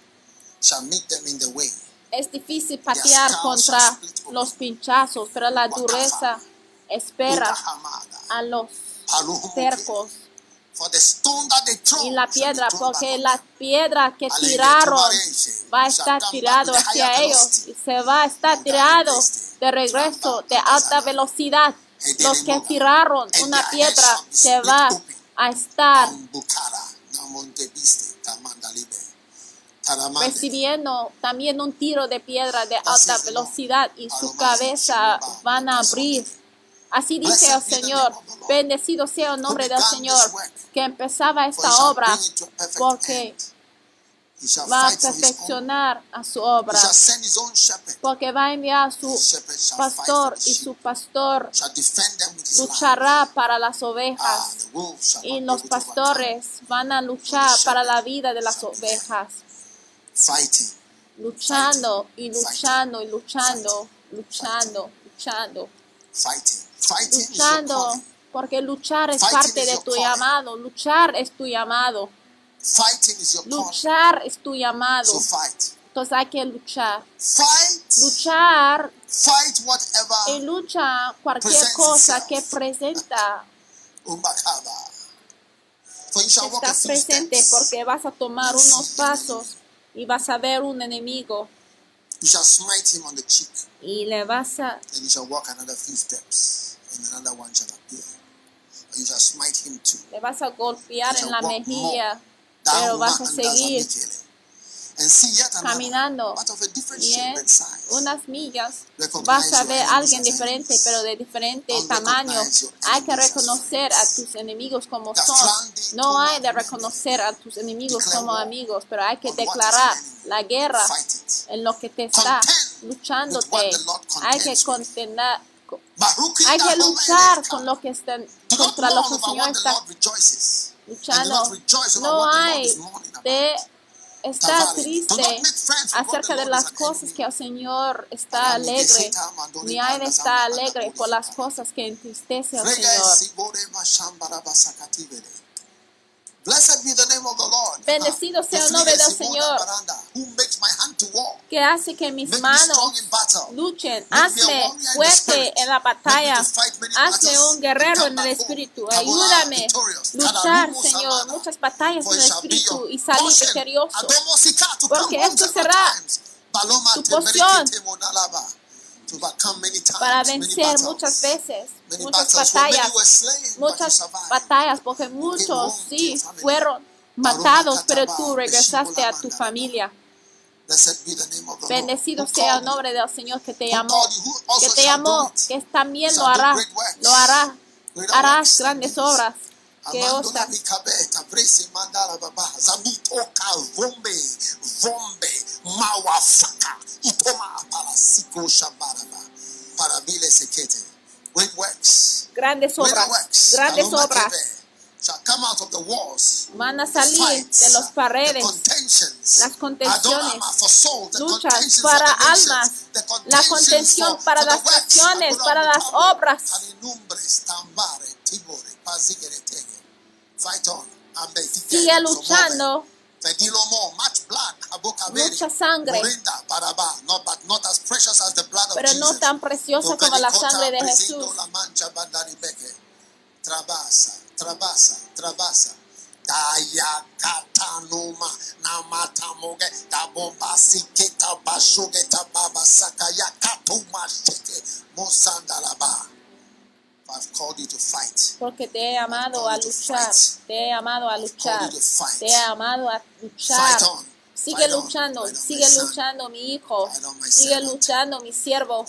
shall meet them in the way. Es difícil patear contra los pinchazos, pero la dureza espera a los throw y la piedra, porque la piedra que tiraron va a estar tirado hacia ellos y se va a estar tirado de regreso de alta velocidad. Los que tiraron una piedra se va a estar recibiendo también un tiro de piedra de alta velocidad y su cabeza van a abrir. Así dice el Señor, bendecido sea el nombre del Señor, que empezaba esta obra, porque va a perfeccionar a su obra, porque va a enviar a su pastor y su pastor luchará para las Ah, ovejas shall y los pastores van a luchar para la vida de las ovejas, luchando y luchando y luchando, luchando, luchando, luchando, porque luchar es parte de tu llamado, luchar es tu llamado, Fighting is your calling. luchar es tu llamado, So fight. entonces hay que luchar, Fight. luchar Fight y whatever. lucha cualquier cosa itself. que presenta estás presente steps. porque vas a tomar unos pasos y vas a ver un enemigo You shall smite him on the cheek. y le vas a Then you shall walk another few steps, and another one shall appear. And you shall smite him too. le vas a golpear en la mejilla pero vas a seguir caminando y en unas millas vas a ver a alguien diferente pero de diferente tamaño. hay que reconocer a tus enemigos como son. no hay de reconocer a tus enemigos como amigos pero hay que declarar la guerra en lo que te está luchándote. hay que contener- Hay que luchar con lo que está, Do not contra lo que el Señor está Over No hay de not triste acerca de las cosas que el Señor está alegre, ni hay de estar alegre por las cosas que entristece al Señor. Bendecido sea el nombre del Señor. Baranda, Who makes my hand to war. que hace que mis manos luchen. A Hazme fuerte en la batalla. Hazme un guerrero en el espíritu. Ayúdame victorious. luchar, Señor, muchas batallas en el espíritu y salir victorioso. Porque esto será tu porción para vencer muchas veces, muchas batallas, muchas batallas, porque muchos sí fueron matados, pero tú regresaste a tu familia. Bendecido sea el nombre del Señor que te llamó, que te llamó, que también lo hará, lo hará, harás grandes obras que otras. Grandes obras, works. grandes obras. kebe, Shall come out of the walls. van a salir fights, de los paredes, las contenciones, luchas para almas, la contentions contención para las Adorama para las obras. Sigue luchando, Mucha sangre. Morinda, Baraba, not, but not as precious as the blood of pero no tan preciosa como la sangre de Jesús. Trabasa, trabasa, trabasa. Namatamoge katuma. I've called you to fight. Porque te he llamado a luchar, te he llamado a luchar, te he llamado a luchar. Sigue luchando, sigue luchando mi hijo, sigue luchando mi siervo,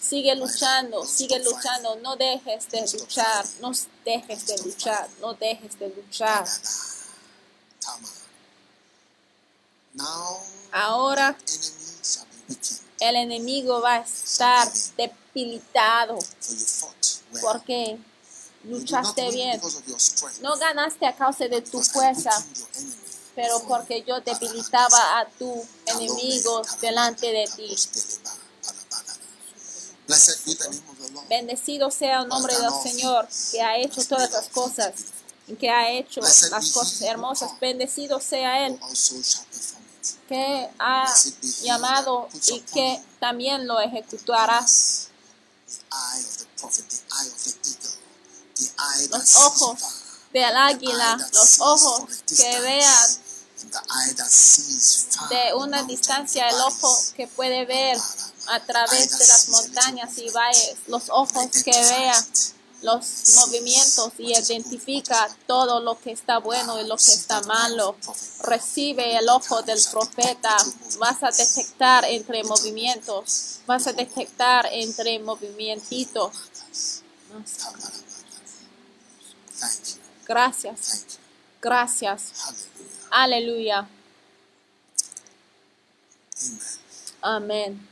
sigue luchando, sigue luchando, no dejes de luchar, no dejes de luchar, no dejes de luchar. Ahora el enemigo va a estar debilitado porque luchaste bien. No ganaste a causa de tu fuerza, pero porque yo debilitaba a tu enemigo delante de ti. Bendecido sea el nombre del Señor que ha hecho todas las cosas que ha hecho las cosas hermosas. Bendecido sea Él que ha llamado y que también lo ejecutará. Los ojos del águila, los ojos que vean de una distancia, el ojo que puede ver a través de las montañas y valles, los ojos que vean los movimientos y identifica todo lo que está bueno y lo que está malo. Recibe el ojo del profeta. Vas a detectar entre movimientos. Vas a detectar entre movimientitos. Gracias, gracias. Aleluya. Amén.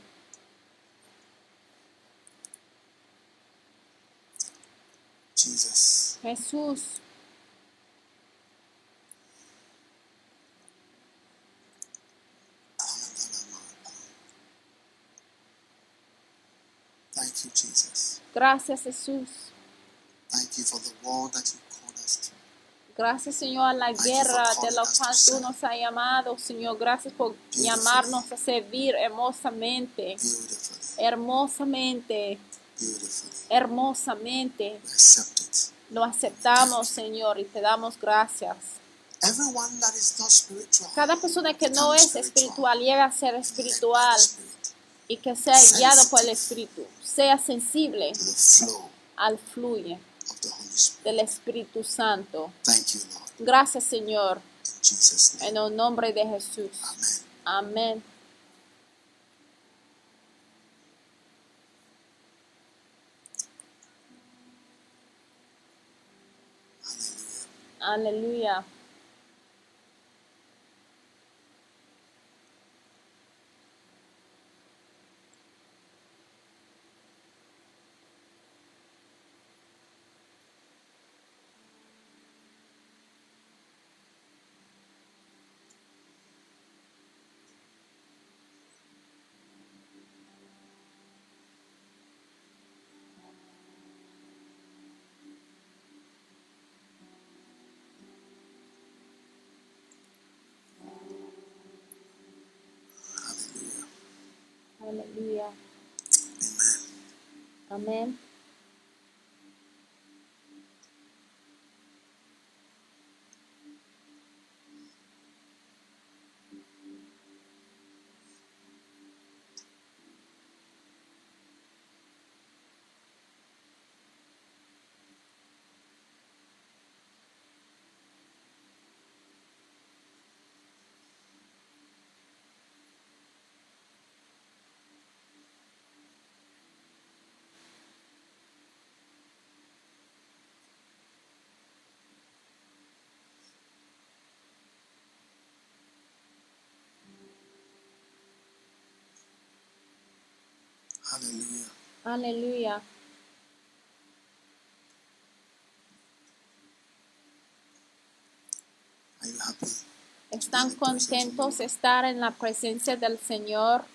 Jesús. Thank you, Jesus. Gracias Jesús. Thank you for the war that you called us to. Gracias, Señor, a la guerra de la cual tú nos has llamado, Señor. Gracias por llamarnos a servir hermosamente, hermosamente, beautifully. hermosamente. Accept. Lo aceptamos, Señor, y te damos gracias. Everyone that is not spiritual, Cada persona que no es espiritual llega a ser espiritual Spirit y que sea guiado por el Espíritu. Sea sensible al fluye del Espíritu Santo. Gracias, Señor, en el nombre de Jesús. Amén. Aleluya. Aleluya. Amén. Aleluya. Aleluya. ¿Están contentos de estar en la presencia del Señor?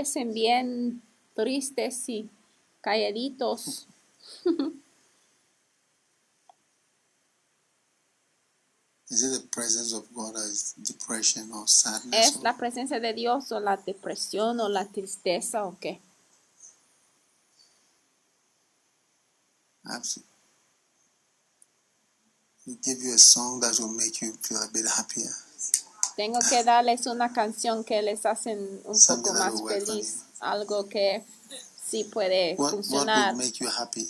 Parecen bien tristes y calladitos. Is it the presence of God or is depression or sadness? ¿Es la presencia de Dios o la depresión o la tristeza o qué? Abs- We give you a song that will make you feel a bit happier. Tengo que darles una canción que les hacen un Something poco más feliz, algo que sí puede What, what funcionar. would make you happy?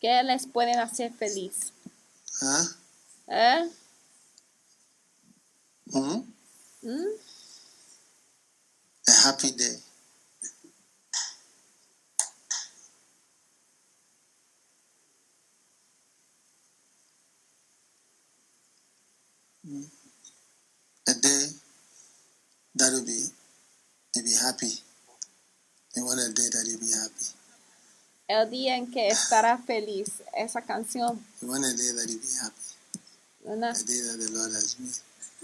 ¿Qué les pueden hacer feliz? Huh? ¿Eh? Hmm? ¿Mm? A happy day. Hmm. That will be you'll be happy. You want a day that you'll be happy. El día en que estará feliz. Esa canción. You want a day that you'll be happy. una- A day that the Lord has made.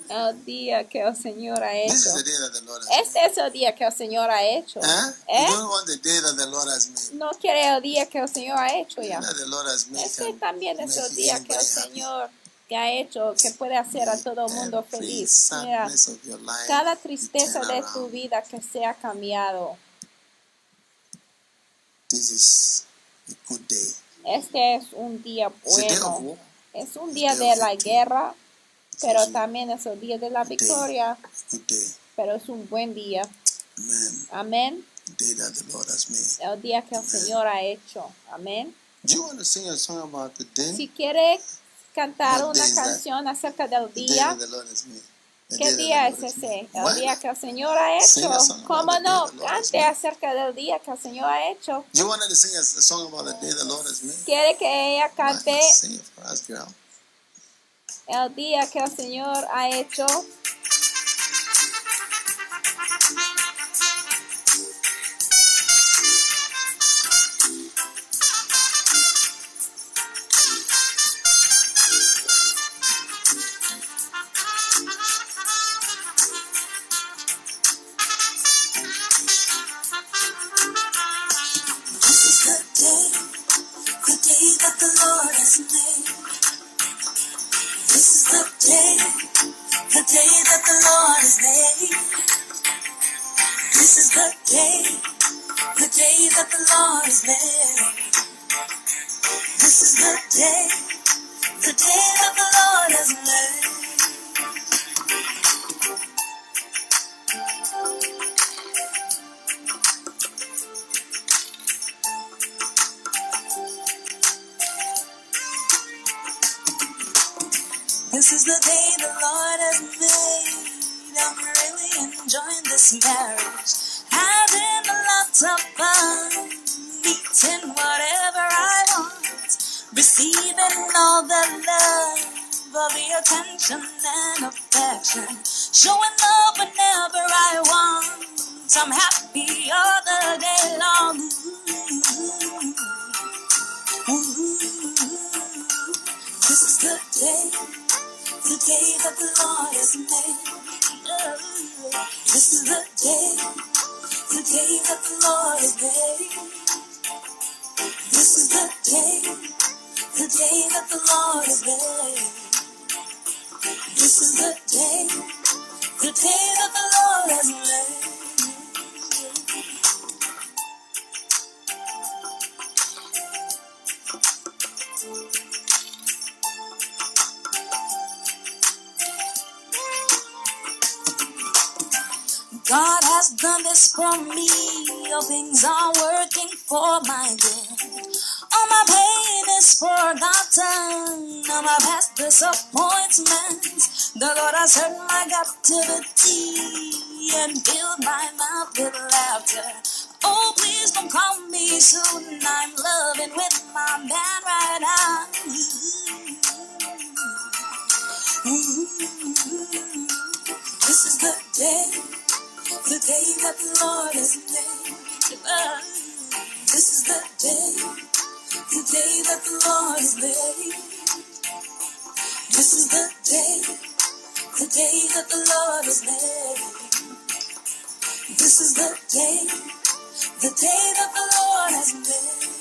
el día que el Señor ha This is hecho. the day that the Lord has Este es el día que el Señor ha hecho. made. Huh? ¿Eh? You don't want the day that the Lord has made. No quiere el día que el Señor ha hecho ya. That the Lord has made Este también es el día que el very happy. Que ha hecho, que puede hacer a todo el mundo feliz. Mira, cada tristeza de tu vida que sea cambiado. This is a good day. Este es un día bueno. Es un día de la guerra, pero también es el día de la victoria. Pero es un buen día. Amen. Amén. El día que el Señor ha hecho. Amén. Si quiere cantar una canción acerca del día, ¿qué día es ese? El día que el Señor ha hecho. ¿Cómo no? Cante acerca del día que el Señor ha hecho. You wanted to sing a, a song about the day the Lord has made? Quiere que ella cante el día que el Señor ha hecho. Soon. I'm loving with my band right now. This is the day the day that the Lord has made. Ah, This is the day, the day that the Lord has made. This is the day, the day that the Lord has made. This is the day, the day that the Lord has made.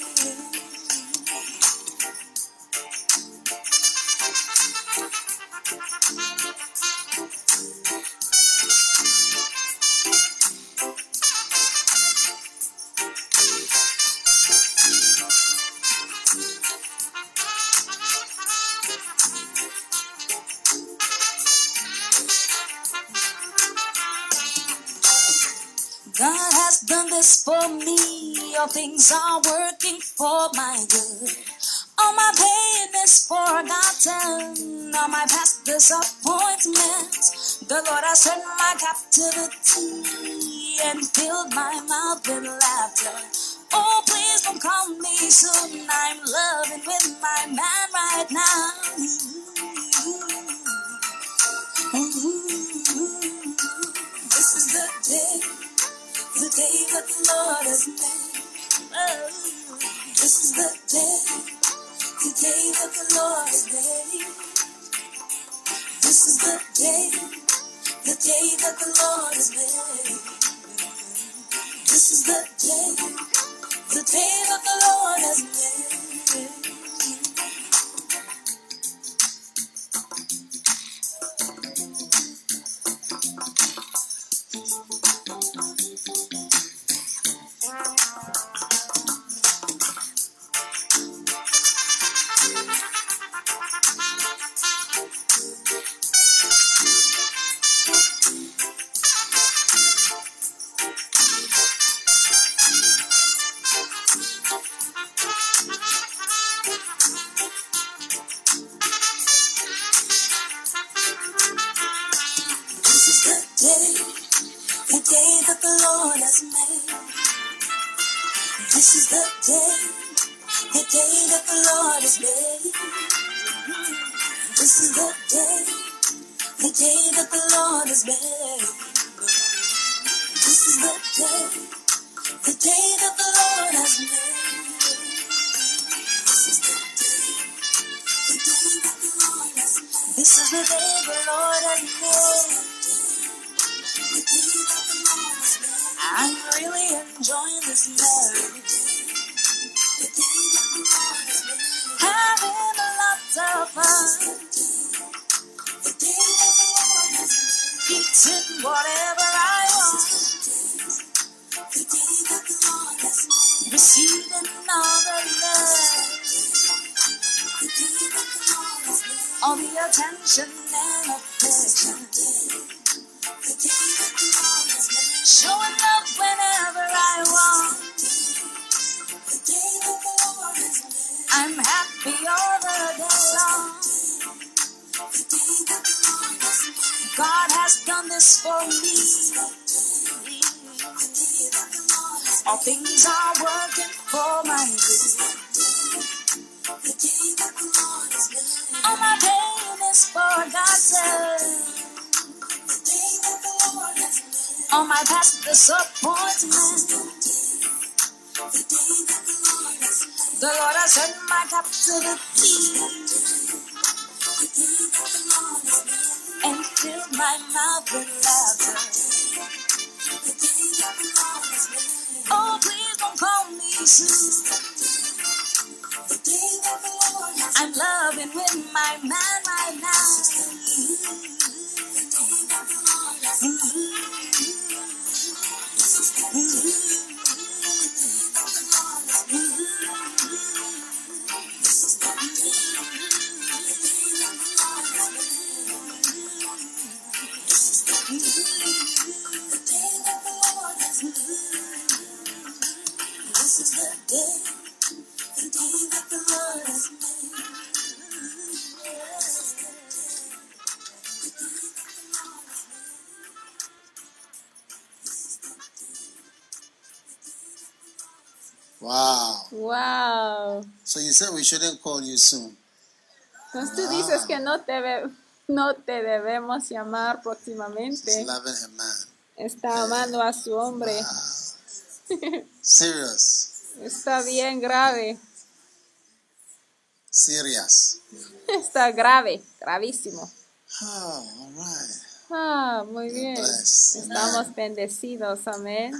Things are working for my good. All my pain is forgotten. All my past disappointments. The Lord has turned my captivity and filled my mouth with laughter. Oh, please don't call me soon. I'm loving with my man right now. This is the day the day that the Lord has made. This is the day, the day that the Lord has made. This is the day, the day that the Lord has made. This is the day, the day that the Lord has made. All things are working for my good. All my pain is forgotten. All my past disappointment. The Lord has turned my captivity and filled my mouth with laughter. I'm loving with my man right now. Said we shouldn't call you soon. Entonces tú dices que no te, ve- no te debemos llamar She's próximamente. loving her man. Está amando a su hombre. Serious. Está bien grave. Serious. Está grave, gravísimo. Oh, all right. Ah, muy bien. Bless. Estamos bendecidos, amén.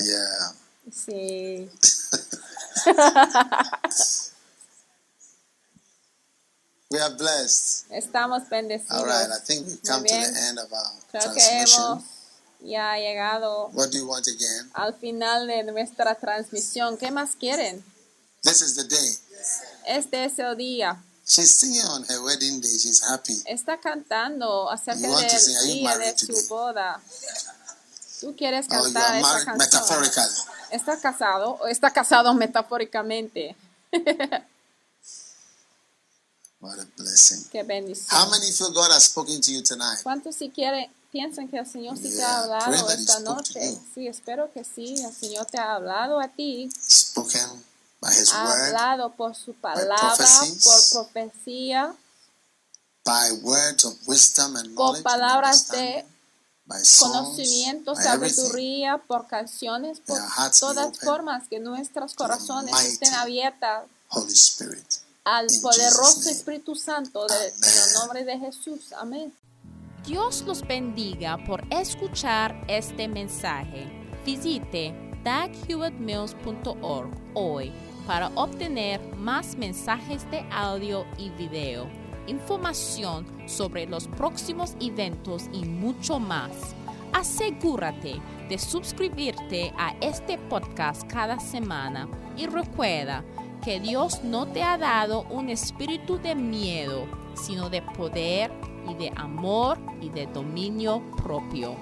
Yeah. Sí. We are blessed. Estamos All right. I bendecidos. think we've come to the end of our Creo transmission. ya llegado What do you want again? al final de nuestra transmisión. ¿Qué más quieren? This is the day. Este es el día. She's singing on her wedding day. She's happy. Está cantando acerca You want to del sing? Are you día de married su today? boda. ¿Tú quieres Oh, you cantar are esa married canción? metaphorically. ¿Está casado o está casado metafóricamente? What a blessing. Qué bendición. How many feel God has spoken to you tonight? ¿Cuántos si quieren, piensan que el Señor sí te ha hablado esta noche? Sí, espero que sí. El Señor te ha hablado a ti. Spoken by His Ha word, hablado por su palabra, por profecía, by words of wisdom and por knowledge, and palabras de understanding, by songs, conocimiento, by everything. sabiduría, por canciones, por todas formas que nuestros corazones estén abiertas Holy Spirit. Al poderoso. Espíritu Santo de- en el nombre de Jesús. Amén. Dios los bendiga por escuchar este mensaje. Visite daghewittmills.org hoy para obtener más mensajes de audio y video, información sobre los próximos eventos y mucho más. Asegúrate de suscribirte a este podcast cada semana y recuerda que Dios no te ha dado un espíritu de miedo, sino de poder y de amor y de dominio propio.